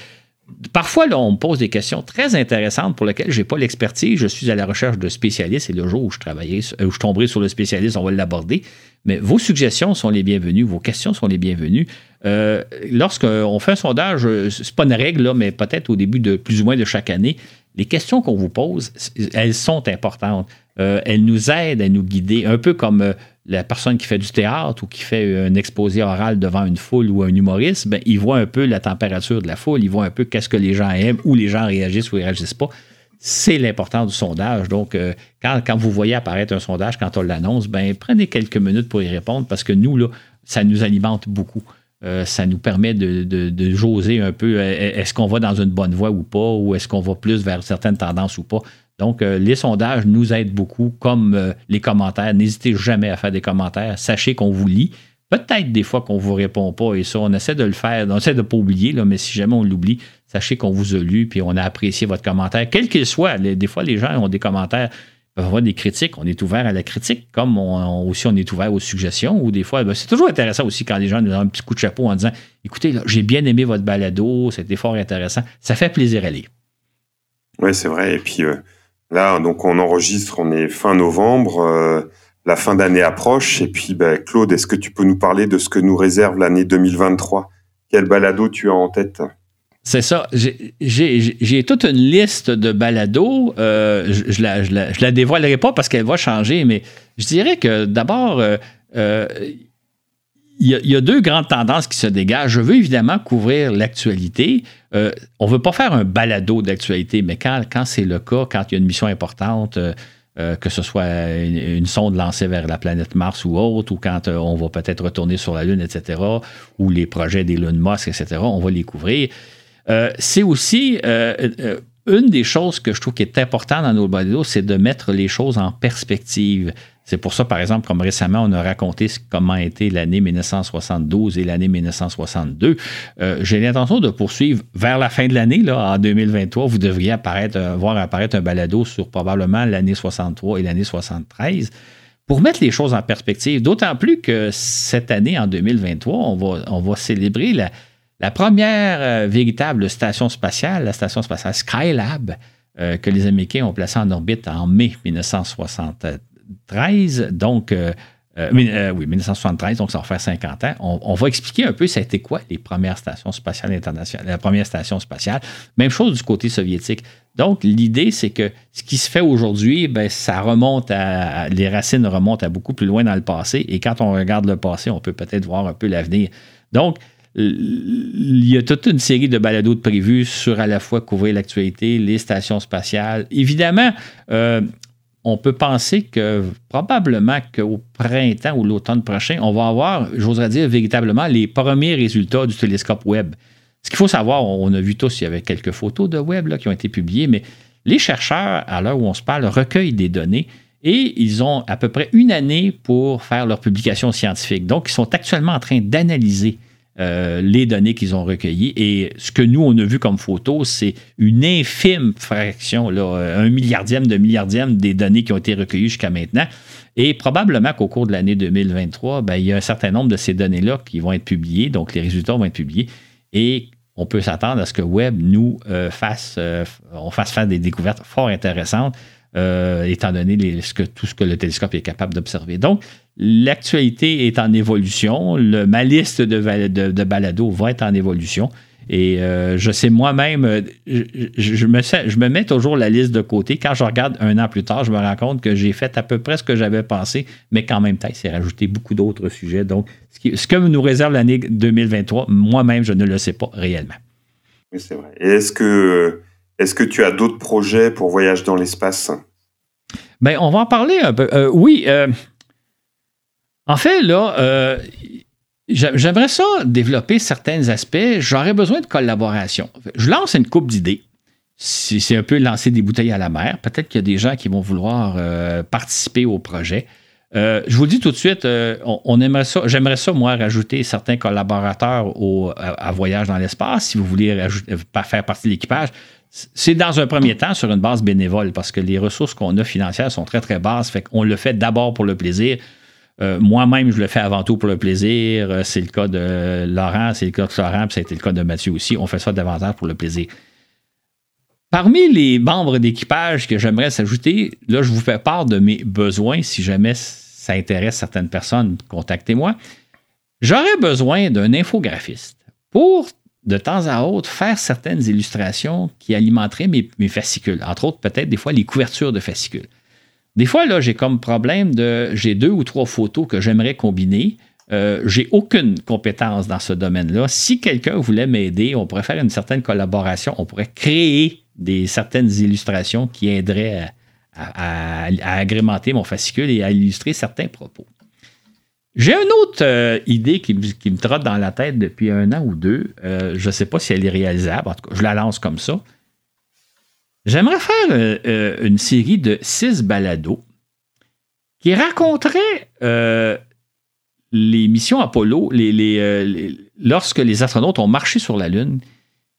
Parfois, là, on me pose des questions très intéressantes pour lesquelles je n'ai pas l'expertise. Je suis à la recherche de spécialistes et le jour où je, travaillais, euh, où je tomberai sur le spécialiste, on va l'aborder. Mais vos suggestions sont les bienvenues, vos questions sont les bienvenues. Euh, Lorsqu'on fait un sondage, c'est pas une règle, mais peut-être au début de plus ou moins de chaque année, les questions qu'on vous pose, elles sont importantes. Euh, elles nous aident à nous guider, un peu comme euh, la personne qui fait du théâtre ou qui fait un exposé oral devant une foule ou un humoriste, ben, il voit un peu la température de la foule, il voit un peu qu'est-ce que les gens aiment, ou les gens réagissent ou ils réagissent pas. C'est l'importance du sondage. Donc, euh, quand, vous voyez apparaître un sondage, quand on l'annonce, ben, prenez quelques minutes pour y répondre parce que nous, là, ça nous alimente beaucoup. Euh, ça nous permet de, de, joser un peu est-ce qu'on va dans une bonne voie ou pas, ou est-ce qu'on va plus vers certaines tendances ou pas. Donc, euh, les sondages nous aident beaucoup, comme euh, les commentaires. N'hésitez jamais à faire des commentaires. Sachez qu'on vous lit. Peut-être des fois qu'on ne vous répond pas, et ça, on essaie de le faire. On essaie de ne pas oublier, là, mais si jamais on l'oublie, sachez qu'on vous a lu, puis on a apprécié votre commentaire, quel qu'il soit. des fois, les gens ont des commentaires des critiques. On est ouvert à la critique, comme aussi on est ouvert aux suggestions. Ou des fois, ben, c'est toujours intéressant aussi quand les gens nous donnent un petit coup de chapeau en disant Écoutez, j'ai bien aimé votre balado, c'était fort intéressant. Ça fait plaisir à lire. Oui, c'est vrai. Et puis, euh, Là, donc on enregistre, on est fin novembre, la fin d'année approche. Et puis, ben, Claude, est-ce que tu peux nous parler de ce que nous réserve l'année 2023 Quel balado tu as en tête? C'est ça. J'ai toute une liste de balados. Euh, je, ne la, je, la, dévoilerai pas parce qu'elle va changer, mais je dirais que d'abord, euh, euh, il y, a deux grandes tendances qui se dégagent. Je veux évidemment couvrir l'actualité. On ne veut pas faire un balado d'actualité, mais quand, c'est le cas, quand il y a une mission importante, que ce soit une, sonde lancée vers la planète Mars ou autre, ou quand on va peut-être retourner sur la Lune, etc., ou les projets d'Elon Musk, etc., on va les couvrir. Euh, c'est aussi euh, euh, une des choses que je trouve qui est importante dans nos balados, c'est de mettre les choses en perspective. C'est pour ça, par exemple, comme récemment, on a raconté comment était l'année 1972 et l'année 1962. J'ai l'intention de poursuivre vers la fin de l'année, en 2023. Vous devriez apparaître, voir apparaître un balado sur probablement l'année 63 et l'année 73 pour mettre les choses en perspective. D'autant plus que cette année, en 2023, on va, on célébrer la, première euh, véritable station spatiale, la station spatiale Skylab, euh, que les Américains ont placée en orbite en mai 1973, donc euh, oui, 1973, donc ça va faire 50 ans. On, va expliquer un peu été quoi les premières stations spatiales internationales, la première station spatiale? Même chose du côté soviétique. Donc, l'idée, c'est que ce qui se fait aujourd'hui, ben, ça remonte à, les racines remontent à beaucoup plus loin dans le passé. Et quand on regarde le passé, on peut peut-être voir un peu l'avenir. Donc, il y a toute une série de balados de prévus sur à la fois couvrir l'actualité, les stations spatiales. Évidemment, euh, on peut penser que probablement qu'au printemps ou l'automne prochain, on va avoir, j'oserais dire, véritablement les premiers résultats du télescope Webb. Ce qu'il faut savoir, on a vu tous, il y avait quelques photos de Webb qui ont été publiées, mais les chercheurs, à l'heure où on se parle, recueillent des données et ils ont à peu près une année pour faire leur publication scientifique. Donc, ils sont actuellement en train d'analyser euh, les données qu'ils ont recueillies. Et ce que nous, on a vu comme photo, c'est une infime fraction, là, un milliardième de milliardième des données qui ont été recueillies jusqu'à maintenant. Et probablement qu'au cours de l'année 2023, ben, il y a un certain nombre de ces données-là qui vont être publiées, donc les résultats vont être publiés. Et on peut s'attendre à ce que Web nous euh, fasse, euh, on fasse faire des découvertes fort intéressantes, étant donné tout ce que le télescope est capable d'observer. Donc, L'actualité est en évolution. Le, ma liste de, balado va être en évolution. Et euh, je sais moi-même, euh, je, me mets toujours la liste de côté. Quand je regarde un an plus tard, je me rends compte que j'ai fait à peu près ce que j'avais pensé, mais qu'en même temps, il s'est rajouté beaucoup d'autres sujets. Donc, ce, ce que nous réserve l'année 2023, moi-même, je ne le sais pas réellement. Oui, c'est vrai. Est-ce que, est que tu as d'autres projets pour Voyage dans l'espace? Bien, on va en parler un peu. Euh, oui. En fait, là, euh, j'aimerais ça développer certains aspects. J'aurais besoin de collaboration. Je lance une coupe d'idées. C'est un peu lancer des bouteilles à la mer. Peut-être qu'il y a des gens qui vont vouloir euh, participer au projet. Euh, je vous dis tout de suite. J'aimerais ça, moi, rajouter certains collaborateurs au, à, Voyage dans l'espace, si vous voulez faire partie de l'équipage. C'est dans un premier temps sur une base bénévole, parce que les ressources qu'on a financières sont très, très basses. Fait qu'on le fait d'abord pour le plaisir. Euh, moi-même, je le fais avant tout pour le plaisir. Euh, c'est le cas de Laurent, c'est le cas de Florent, puis été le cas de Mathieu aussi. On fait ça davantage pour le plaisir. Parmi les membres d'équipage que j'aimerais s'ajouter, là, je vous fais part de mes besoins. Si jamais ça intéresse certaines personnes, contactez-moi. J'aurais besoin d'un infographiste pour, de temps à autre, faire certaines illustrations qui alimenteraient mes fascicules. Entre autres, peut-être des fois les couvertures de fascicules. Des fois, là, j'ai comme problème de. J'ai deux ou trois photos que j'aimerais combiner. Euh, j'ai aucune compétence dans ce domaine-là. Si quelqu'un voulait m'aider, on pourrait faire une certaine collaboration, on pourrait créer des certaines illustrations qui aideraient à, agrémenter mon fascicule et à illustrer certains propos. J'ai une autre euh, idée qui, me trotte dans la tête depuis un an ou deux. Euh, je ne sais pas si elle est réalisable. En tout cas, je la lance comme ça. J'aimerais faire euh, une série de six balados qui raconteraient euh, les missions Apollo, lorsque les astronautes ont marché sur la Lune,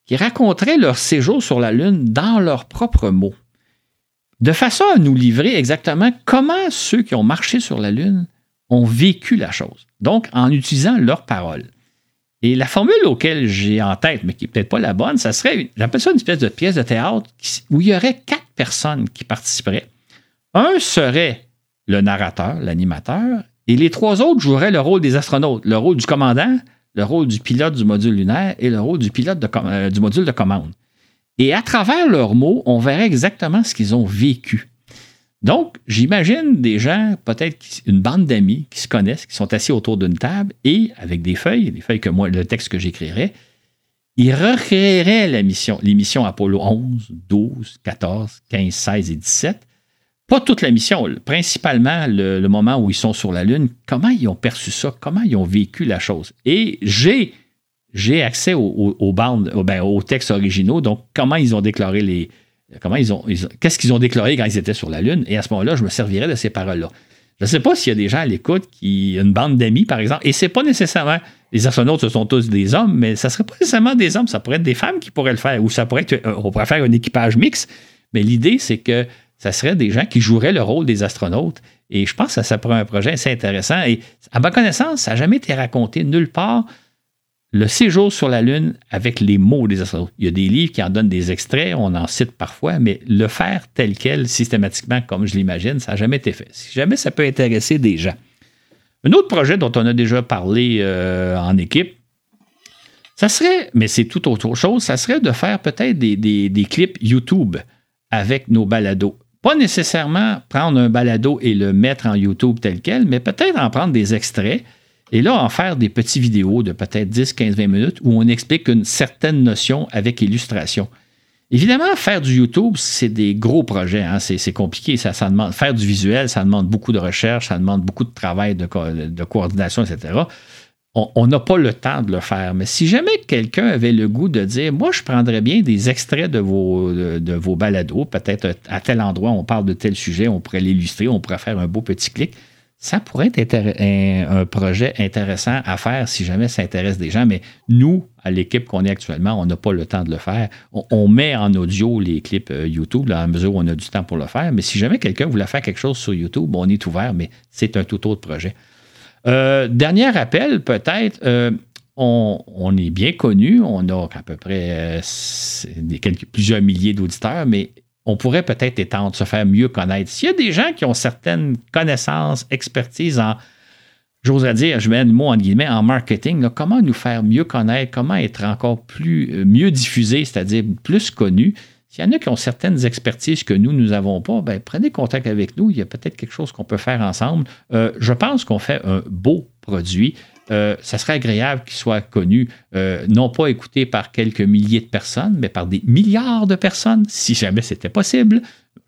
qui raconteraient leur séjour sur la Lune dans leurs propres mots, de façon à nous livrer exactement comment ceux qui ont marché sur la Lune ont vécu la chose, donc en utilisant leurs paroles. Et la formule auquel j'ai en tête, mais qui n'est peut-être pas la bonne, ça serait, j'appelle ça une espèce de pièce de théâtre où il y aurait quatre personnes qui participeraient. Un serait le narrateur, l'animateur, et les trois autres joueraient le rôle des astronautes, le rôle du commandant, le rôle du pilote du module lunaire et le rôle du pilote euh, du module de commande. Et à travers leurs mots, on verrait exactement ce qu'ils ont vécu. Donc, j'imagine des gens, peut-être une bande d'amis qui se connaissent, qui sont assis autour d'une table et avec des feuilles, les feuilles que moi, le texte que j'écrirais, ils recréeraient la mission, l'émission Apollo 11, 12, 14, 15, 16 et 17. Pas toute la mission, principalement le, moment où ils sont sur la Lune. Comment ils ont perçu ça? Comment ils ont vécu la chose? Et j'ai, j'ai accès aux, bandes, ben, aux textes originaux, donc comment ils ont déclaré les, Qu'est-ce qu'ils ont déclaré quand ils étaient sur la Lune? Et à ce moment-là, je me servirais de ces paroles-là. Je ne sais pas s'il y a des gens à l'écoute qui, une bande d'amis, par exemple, et c'est pas nécessairement, les astronautes, ce sont tous des hommes, mais ça serait pas nécessairement des hommes, ça pourrait être des femmes qui pourraient le faire, ou ça pourrait être, euh, on pourrait faire un équipage mix, mais l'idée, c'est que ça serait des gens qui joueraient le rôle des astronautes. Et je pense que ça pourrait être un projet assez intéressant. Et à ma connaissance, ça n'a jamais été raconté nulle part le séjour sur la Lune avec les mots des astronautes. Il y a des livres qui en donnent des extraits, on en cite parfois, mais le faire tel quel, systématiquement, comme je l'imagine, ça n'a jamais été fait. Si jamais ça peut intéresser des gens. Un autre projet dont on a déjà parlé euh, en équipe, ça serait, mais c'est tout autre chose, ça serait de faire peut-être des, des, clips YouTube avec nos balados. Pas nécessairement prendre un balado et le mettre en YouTube tel quel, mais peut-être en prendre des extraits et là, en faire des petites vidéos de peut-être 10, 15, 20 minutes où on explique une certaine notion avec illustration. Évidemment, faire du YouTube, c'est des gros projets. Hein. C'est compliqué. Ça, demande, faire du visuel, ça demande beaucoup de recherche, ça demande beaucoup de travail de, de coordination, etc. On n'a pas le temps de le faire. Mais si jamais quelqu'un avait le goût de dire, moi, je prendrais bien des extraits de vos, de vos balados, peut-être à tel endroit, on parle de tel sujet, on pourrait l'illustrer, on pourrait faire un beau petit clic ça pourrait être un, projet intéressant à faire si jamais ça intéresse des gens. Mais nous, à l'équipe qu'on est actuellement, on n'a pas le temps de le faire. On, met en audio les clips euh, YouTube, à mesure où on a du temps pour le faire. Mais si jamais quelqu'un voulait faire quelque chose sur YouTube, on est ouvert, mais c'est un tout autre projet. Euh, dernier appel, peut-être. Euh, on, est bien connu, on a à peu près plusieurs milliers d'auditeurs, mais on pourrait peut-être étendre, se faire mieux connaître. S'il y a des gens qui ont certaines connaissances, expertise en, j'oserais dire, je mets le mot en guillemets, en marketing, comment nous faire mieux connaître, comment être encore plus euh, mieux diffusé, c'est-à-dire plus connu? S'il y en a qui ont certaines expertises que nous, nous n'avons pas, ben, prenez contact avec nous. Il y a peut-être quelque chose qu'on peut faire ensemble. Euh, je pense qu'on fait un beau produit. Euh, ça serait agréable qu'il soit connu, euh, non pas écouté par quelques milliers de personnes, mais par des milliards de personnes, si jamais c'était possible.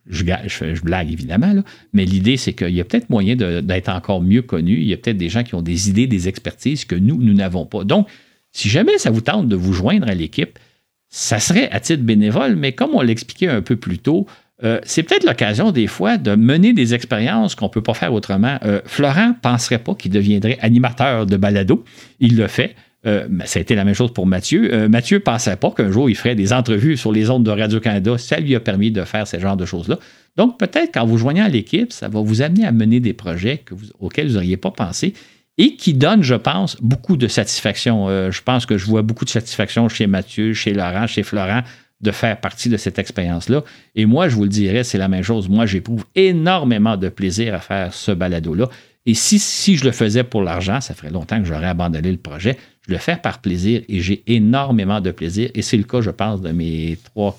Je, je, blague évidemment, mais l'idée, c'est qu'il y a peut-être moyen d'être encore mieux connu. Il y a peut-être des gens qui ont des idées, des expertises que nous, nous n'avons pas. Donc, si jamais ça vous tente de vous joindre à l'équipe, ça serait à titre bénévole, mais comme on l'expliquait un peu plus tôt, euh, c'est peut-être l'occasion des fois de mener des expériences qu'on ne peut pas faire autrement. Euh, Florent ne penserait pas qu'il deviendrait animateur de balado. Il le fait. Euh, ça a été la même chose pour Mathieu. Mathieu ne pensait pas qu'un jour il ferait des entrevues sur les ondes de Radio-Canada. Ça lui a permis de faire ce genre de choses-là. Donc, peut-être qu'en vous joignant à l'équipe, ça va vous amener à mener des projets auxquels vous n'auriez pas pensé et qui donnent, je pense, beaucoup de satisfaction. je pense que je vois beaucoup de satisfaction chez Mathieu, chez Laurent, chez Florent de faire partie de cette expérience-là. Et moi, je vous le dirais, c'est la même chose. Moi, j'éprouve énormément de plaisir à faire ce balado-là. Et si, si je le faisais pour l'argent, ça ferait longtemps que j'aurais abandonné le projet. Je le fais par plaisir et j'ai énormément de plaisir. Et c'est le cas, je pense, de mes trois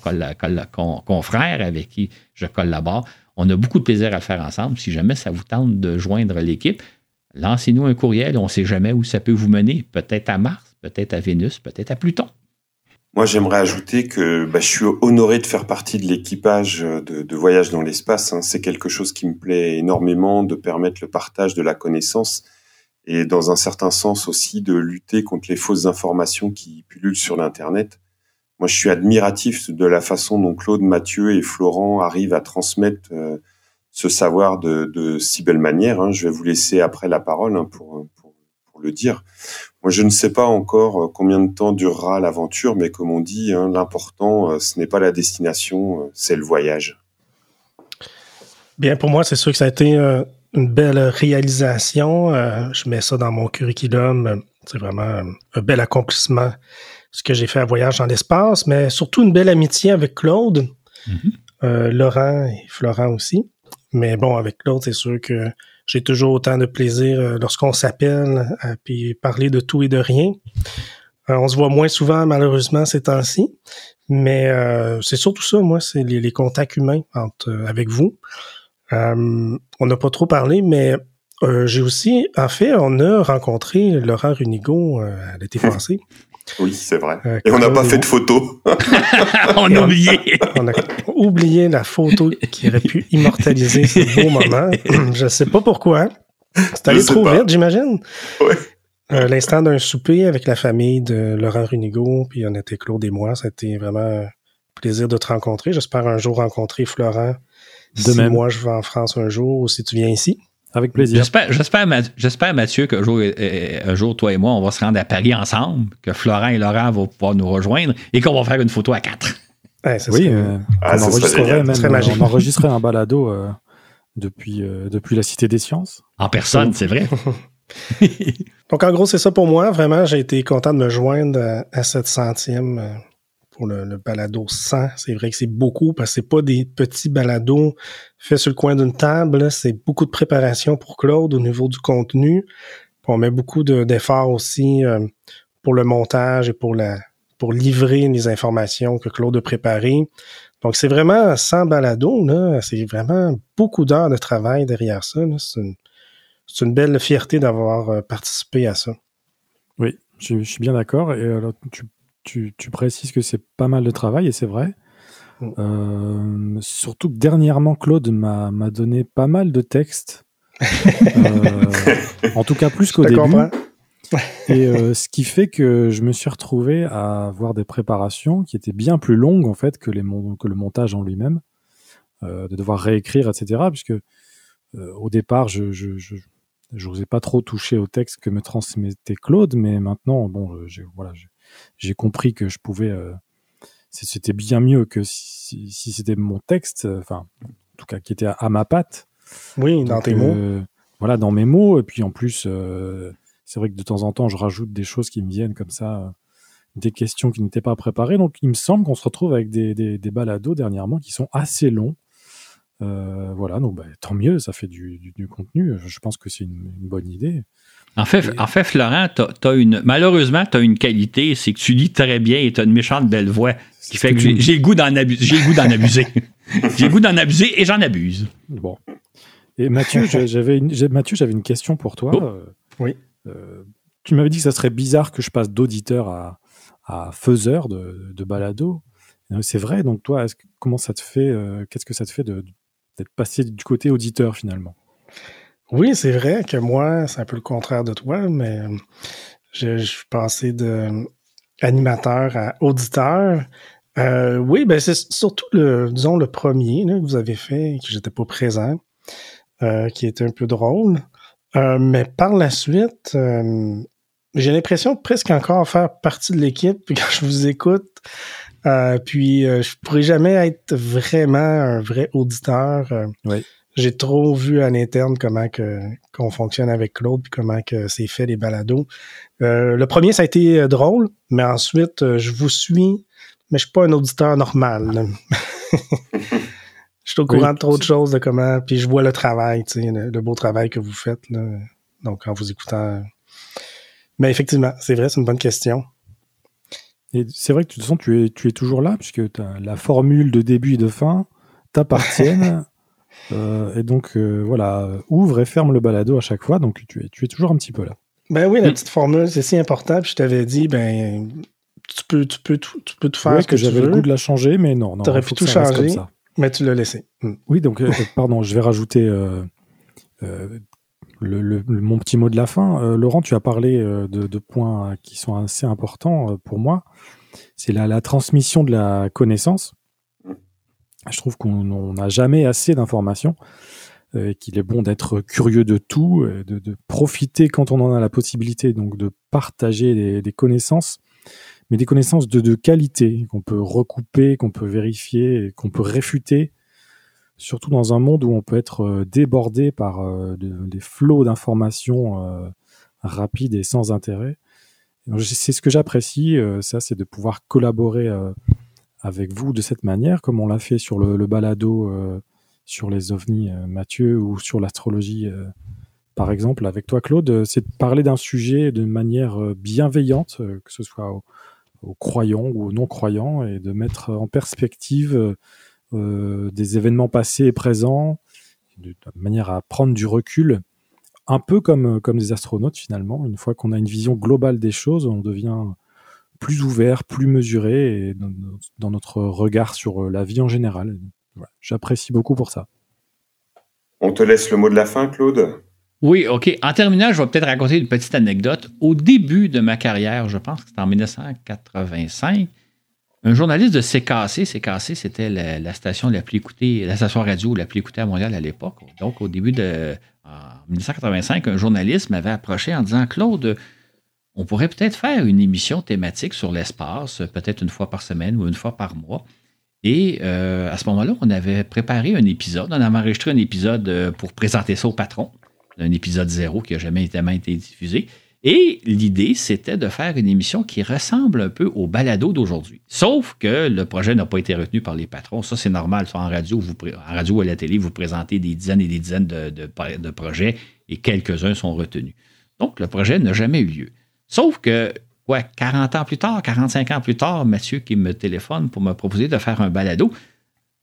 confrères avec qui je collabore. On a beaucoup de plaisir à le faire ensemble. Si jamais ça vous tente de joindre l'équipe, lancez-nous un courriel. On ne sait jamais où ça peut vous mener. Peut-être à Mars, peut-être à Vénus, peut-être à Pluton. Moi, j'aimerais ajouter que bah, je suis honoré de faire partie de l'équipage de, Voyage dans l'espace. Hein. C'est quelque chose qui me plaît énormément, de permettre le partage de la connaissance et dans un certain sens aussi de lutter contre les fausses informations qui pullulent sur l'Internet. Moi, je suis admiratif de la façon dont Claude, Mathieu et Florent arrivent à transmettre euh, ce savoir de, de, si belle manière. Hein. Je vais vous laisser après la parole hein, pour, pour, pour le dire. Moi, je ne sais pas encore euh, combien de temps durera l'aventure, mais comme on dit, hein, l'important, euh, ce n'est pas la destination, euh, c'est le voyage. Bien, pour moi, c'est sûr que ça a été une belle réalisation. je mets ça dans mon curriculum. C'est vraiment un bel accomplissement, ce que j'ai fait à Voyage dans l'espace, mais surtout une belle amitié avec Claude, mm-hmm. Laurent et Florent aussi. Mais bon, avec Claude, c'est sûr que j'ai toujours autant de plaisir lorsqu'on s'appelle, puis parler de tout et de rien. on se voit moins souvent, malheureusement, ces temps-ci. Mais c'est surtout ça, moi, c'est les, contacts humains entre, avec vous. on n'a pas trop parlé, mais euh, j'ai aussi, en fait, on a rencontré Laurent Runigo euh, l'été passé. Oui, c'est vrai. Euh, Et on n'a pas fait de photo. on a oublié. on a oublié la photo qui aurait pu immortaliser ce beau moment. Je ne sais pas pourquoi. C'est allé trop vite, j'imagine. Oui. L'instant d'un souper avec la famille de Laurent Runigo, puis on était Claude et moi. C'était vraiment un plaisir de te rencontrer. J'espère un jour rencontrer Florent. De si même. moi je vais en France un jour ou si tu viens ici. Avec plaisir. J'espère, Mathieu, qu'un jour, euh, euh, un jour, toi et moi, on va se rendre à Paris ensemble, que Florent et Laurent vont pouvoir nous rejoindre et qu'on va faire une photo à quatre. oui, euh, ah, on, enregistrerait même, on enregistrerait un balado depuis, depuis la Cité des Sciences. En personne, c'est vrai. Donc, en gros, c'est ça pour moi. Vraiment, j'ai été content de me joindre à, cette centième le, balado 100. C'est vrai que c'est beaucoup parce que c'est pas des petits balados faits sur le coin d'une table. C'est beaucoup de préparation pour Claude au niveau du contenu. on met beaucoup d'efforts aussi euh, pour le montage et pour livrer les informations que Claude a préparées. Donc, c'est vraiment 100 balados, là. C'est vraiment beaucoup d'heures de travail derrière ça. C'est une, belle fierté d'avoir euh, participé à ça. Oui, je, suis bien d'accord. Tu, précises que c'est pas mal de travail et c'est vrai. Mm. Euh, surtout que dernièrement, Claude m'a donné pas mal de textes. Euh, en tout cas, plus qu'au début. et euh, ce qui fait que je me suis retrouvé à avoir des préparations qui étaient bien plus longues en fait que, les que le montage en lui-même, de devoir réécrire, etc. Puisque au départ, je, je, n'osais pas trop toucher au texte que me transmettait Claude, mais maintenant, bon, voilà, j'ai compris que je pouvais. Euh, c'était bien mieux que si, c'était mon texte, enfin, en tout cas, qui était à, ma patte. Oui, dans tes mots. Euh, voilà, dans mes mots. Et puis en plus, euh, c'est vrai que de temps en temps, je rajoute des choses qui me viennent comme ça, des questions qui n'étaient pas préparées. Donc il me semble qu'on se retrouve avec des, des, balados dernièrement qui sont assez longs. voilà, donc bah, tant mieux, ça fait du, contenu. Je pense que c'est une, bonne idée. En fait, en fait Florent, as, une, malheureusement, tu as une qualité, c'est que tu lis très bien et tu as une méchante belle voix. Ce qui fait que j'ai le goût d'en abuser. J'ai le goût d'en abuser. j'ai le goût d'en abuser et j'en abuse. Bon. Et Mathieu, j'avais une, Mathieu, j'avais une question pour toi. Oh. Euh, oui. Euh, tu m'avais dit que ça serait bizarre que je passe d'auditeur à, à, faiseur de, de balado. Euh, c'est vrai, donc toi, comment ça te fait, qu'est-ce que ça te fait d'être passé du côté auditeur finalement? Oui, c'est vrai que moi, c'est un peu le contraire de toi, mais je, je suis passé de animateur à auditeur. Euh, oui, ben c'est surtout le, disons, le premier là, que vous avez fait, que j'étais pas présent, euh, qui était un peu drôle. Euh, mais par la suite, euh, j'ai l'impression presque encore faire partie de l'équipe quand je vous écoute. Euh, puis je pourrais jamais être vraiment un vrai auditeur. oui j'ai trop vu à l'interne comment que qu'on fonctionne avec Claude puis comment que c'est fait les balados. Euh, le premier ça a été euh, drôle, mais ensuite euh, je vous suis, mais je suis pas un auditeur normal. je suis au courant de trop de choses de comment, puis je vois le travail, tu sais, le, beau travail que vous faites là. Donc en vous écoutant. Mais effectivement, c'est vrai, c'est une bonne question. Et c'est vrai que de toute façon, tu es, tu es toujours là, puisque as la formule de début et de fin t'appartiennent. Euh, et donc, euh, voilà, ouvre et ferme le balado à chaque fois. Donc, tu es, tu es toujours un petit peu là. Ben oui, la petite formule, c'est si important. Puis je t'avais dit, ben, tu peux, tu peux, tout, tu peux tout faire. ce que, j'avais le goût de la changer, mais non. Tu aurais pu tout changer, mais tu l'as laissé. Hmm. Oui, donc, euh, pardon, je vais rajouter le, mon petit mot de la fin. Laurent, tu as parlé de, de, points qui sont assez importants pour moi. C'est la, la transmission de la connaissance. Je trouve qu'on n'a jamais assez d'informations, euh, qu'il est bon d'être curieux de tout, euh, de, profiter quand on en a la possibilité, donc de partager des, connaissances, mais des connaissances de, qualité qu'on peut recouper, qu'on peut vérifier, qu'on peut réfuter, surtout dans un monde où on peut être euh, débordé par des flots d'informations rapides et sans intérêt. C'est ce que j'apprécie, ça, c'est de pouvoir collaborer avec vous de cette manière, comme on l'a fait sur le, balado sur les ovnis, Mathieu, ou sur l'astrologie, par exemple, avec toi, Claude. C'est de parler d'un sujet de manière bienveillante, que ce soit aux croyants ou aux non-croyants, et de mettre en perspective euh, des événements passés et présents, de, manière à prendre du recul, un peu comme, comme des astronautes finalement. Une fois qu'on a une vision globale des choses, on devient plus ouvert, plus mesuré dans, notre regard sur euh, la vie en général. J'apprécie beaucoup pour ça. On te laisse le mot de la fin, Claude? Oui, OK. En terminant, je vais peut-être raconter une petite anecdote. Au début de ma carrière, je pense que c'était en 1985, un journaliste de CKC, CKC, c'était la, station la plus écoutée, la station radio la plus écoutée à Montréal à l'époque. Donc, au début de en 1985, un journaliste m'avait approché en disant Claude, on pourrait peut-être faire une émission thématique sur l'espace, peut-être une fois par semaine ou une fois par mois. Et euh, à ce moment-là, on avait préparé un épisode, on avait enregistré un épisode euh, pour présenter ça au patron un épisode zéro qui n'a jamais été diffusé. Et l'idée, c'était de faire une émission qui ressemble un peu au balado d'aujourd'hui. Sauf que le projet n'a pas été retenu par les patrons. Ça, c'est normal. en radio, vous, en radio ou à la télé, vous présentez des dizaines et des dizaines de projets et quelques-uns sont retenus. Donc, le projet n'a jamais eu lieu. Sauf que, ouais, 40 ans plus tard, 45 ans plus tard, Mathieu qui me téléphone pour me proposer de faire un balado.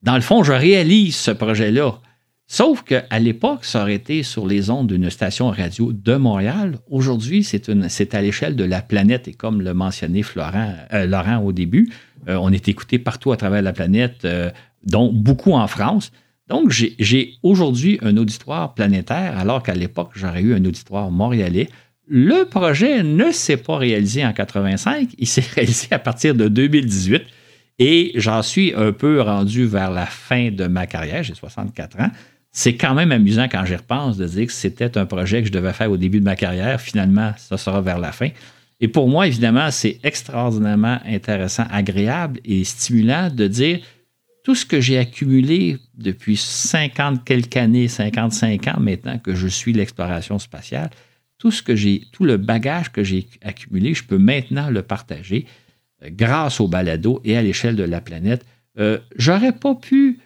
Dans le fond, je réalise ce projet-là Sauf qu'à l'époque, ça aurait été sur les ondes d'une station radio de Montréal. Aujourd'hui, c'est à l'échelle de la planète. Et comme le mentionnait Florent, euh, Laurent au début, euh, on est écouté partout à travers la planète, euh, dont beaucoup en France. Donc, j'ai aujourd'hui un auditoire planétaire, alors qu'à l'époque, j'aurais eu un auditoire montréalais. Le projet ne s'est pas réalisé en 85, il s'est réalisé à partir de 2018. Et j'en suis un peu rendu vers la fin de ma carrière, j'ai 64 ans c'est quand même amusant quand j'y repense de dire que c'était un projet que je devais faire au début de ma carrière. Finalement, ça sera vers la fin. Et pour moi, évidemment, c'est extraordinairement intéressant, agréable et stimulant de dire tout ce que j'ai accumulé depuis 50 quelques années, 55 ans maintenant que je suis l'exploration spatiale, tout ce que j'ai, tout le bagage que j'ai accumulé, je peux maintenant le partager euh, grâce au balado et à l'échelle de la planète. Euh, j'aurais pas pu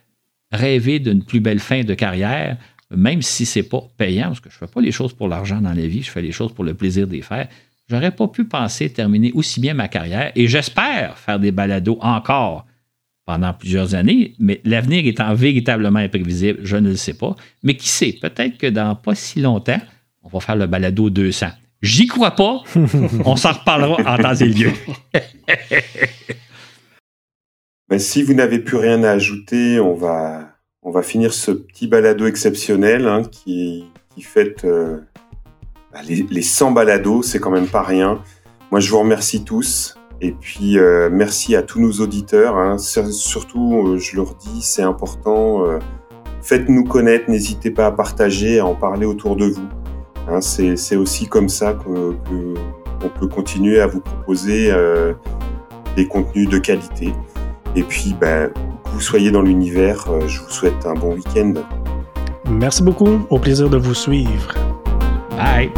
rêver d'une plus belle fin de carrière, même si c'est pas payant, parce que je fais pas les choses pour l'argent dans la vie, je fais les choses pour le plaisir d'y faire. J'aurais pas pu penser terminer aussi bien ma carrière et j'espère faire des balados encore pendant plusieurs années, mais l'avenir étant véritablement imprévisible, je ne le sais pas. Mais qui sait, peut-être que dans pas si longtemps, on va faire le balado 200. J'y crois pas. on s'en reparlera en temps et lieu. Ben, si vous n'avez plus rien à ajouter, on va, on va finir ce petit balado exceptionnel hein, qui, qui fête euh, bah, les, les 100 balados, c'est quand même pas rien. Moi, je vous remercie tous. Et puis, euh, merci à tous nos auditeurs. Hein. Surtout, euh, je leur dis, c'est important. Faites-nous connaître, n'hésitez pas à partager, à en parler autour de vous. Hein, c'est aussi comme ça qu'on que peut continuer à vous proposer des contenus de qualité. Et puis, ben, que vous soyez dans l'univers, euh, je vous souhaite un bon week-end. Merci beaucoup. Au plaisir de vous suivre. Bye.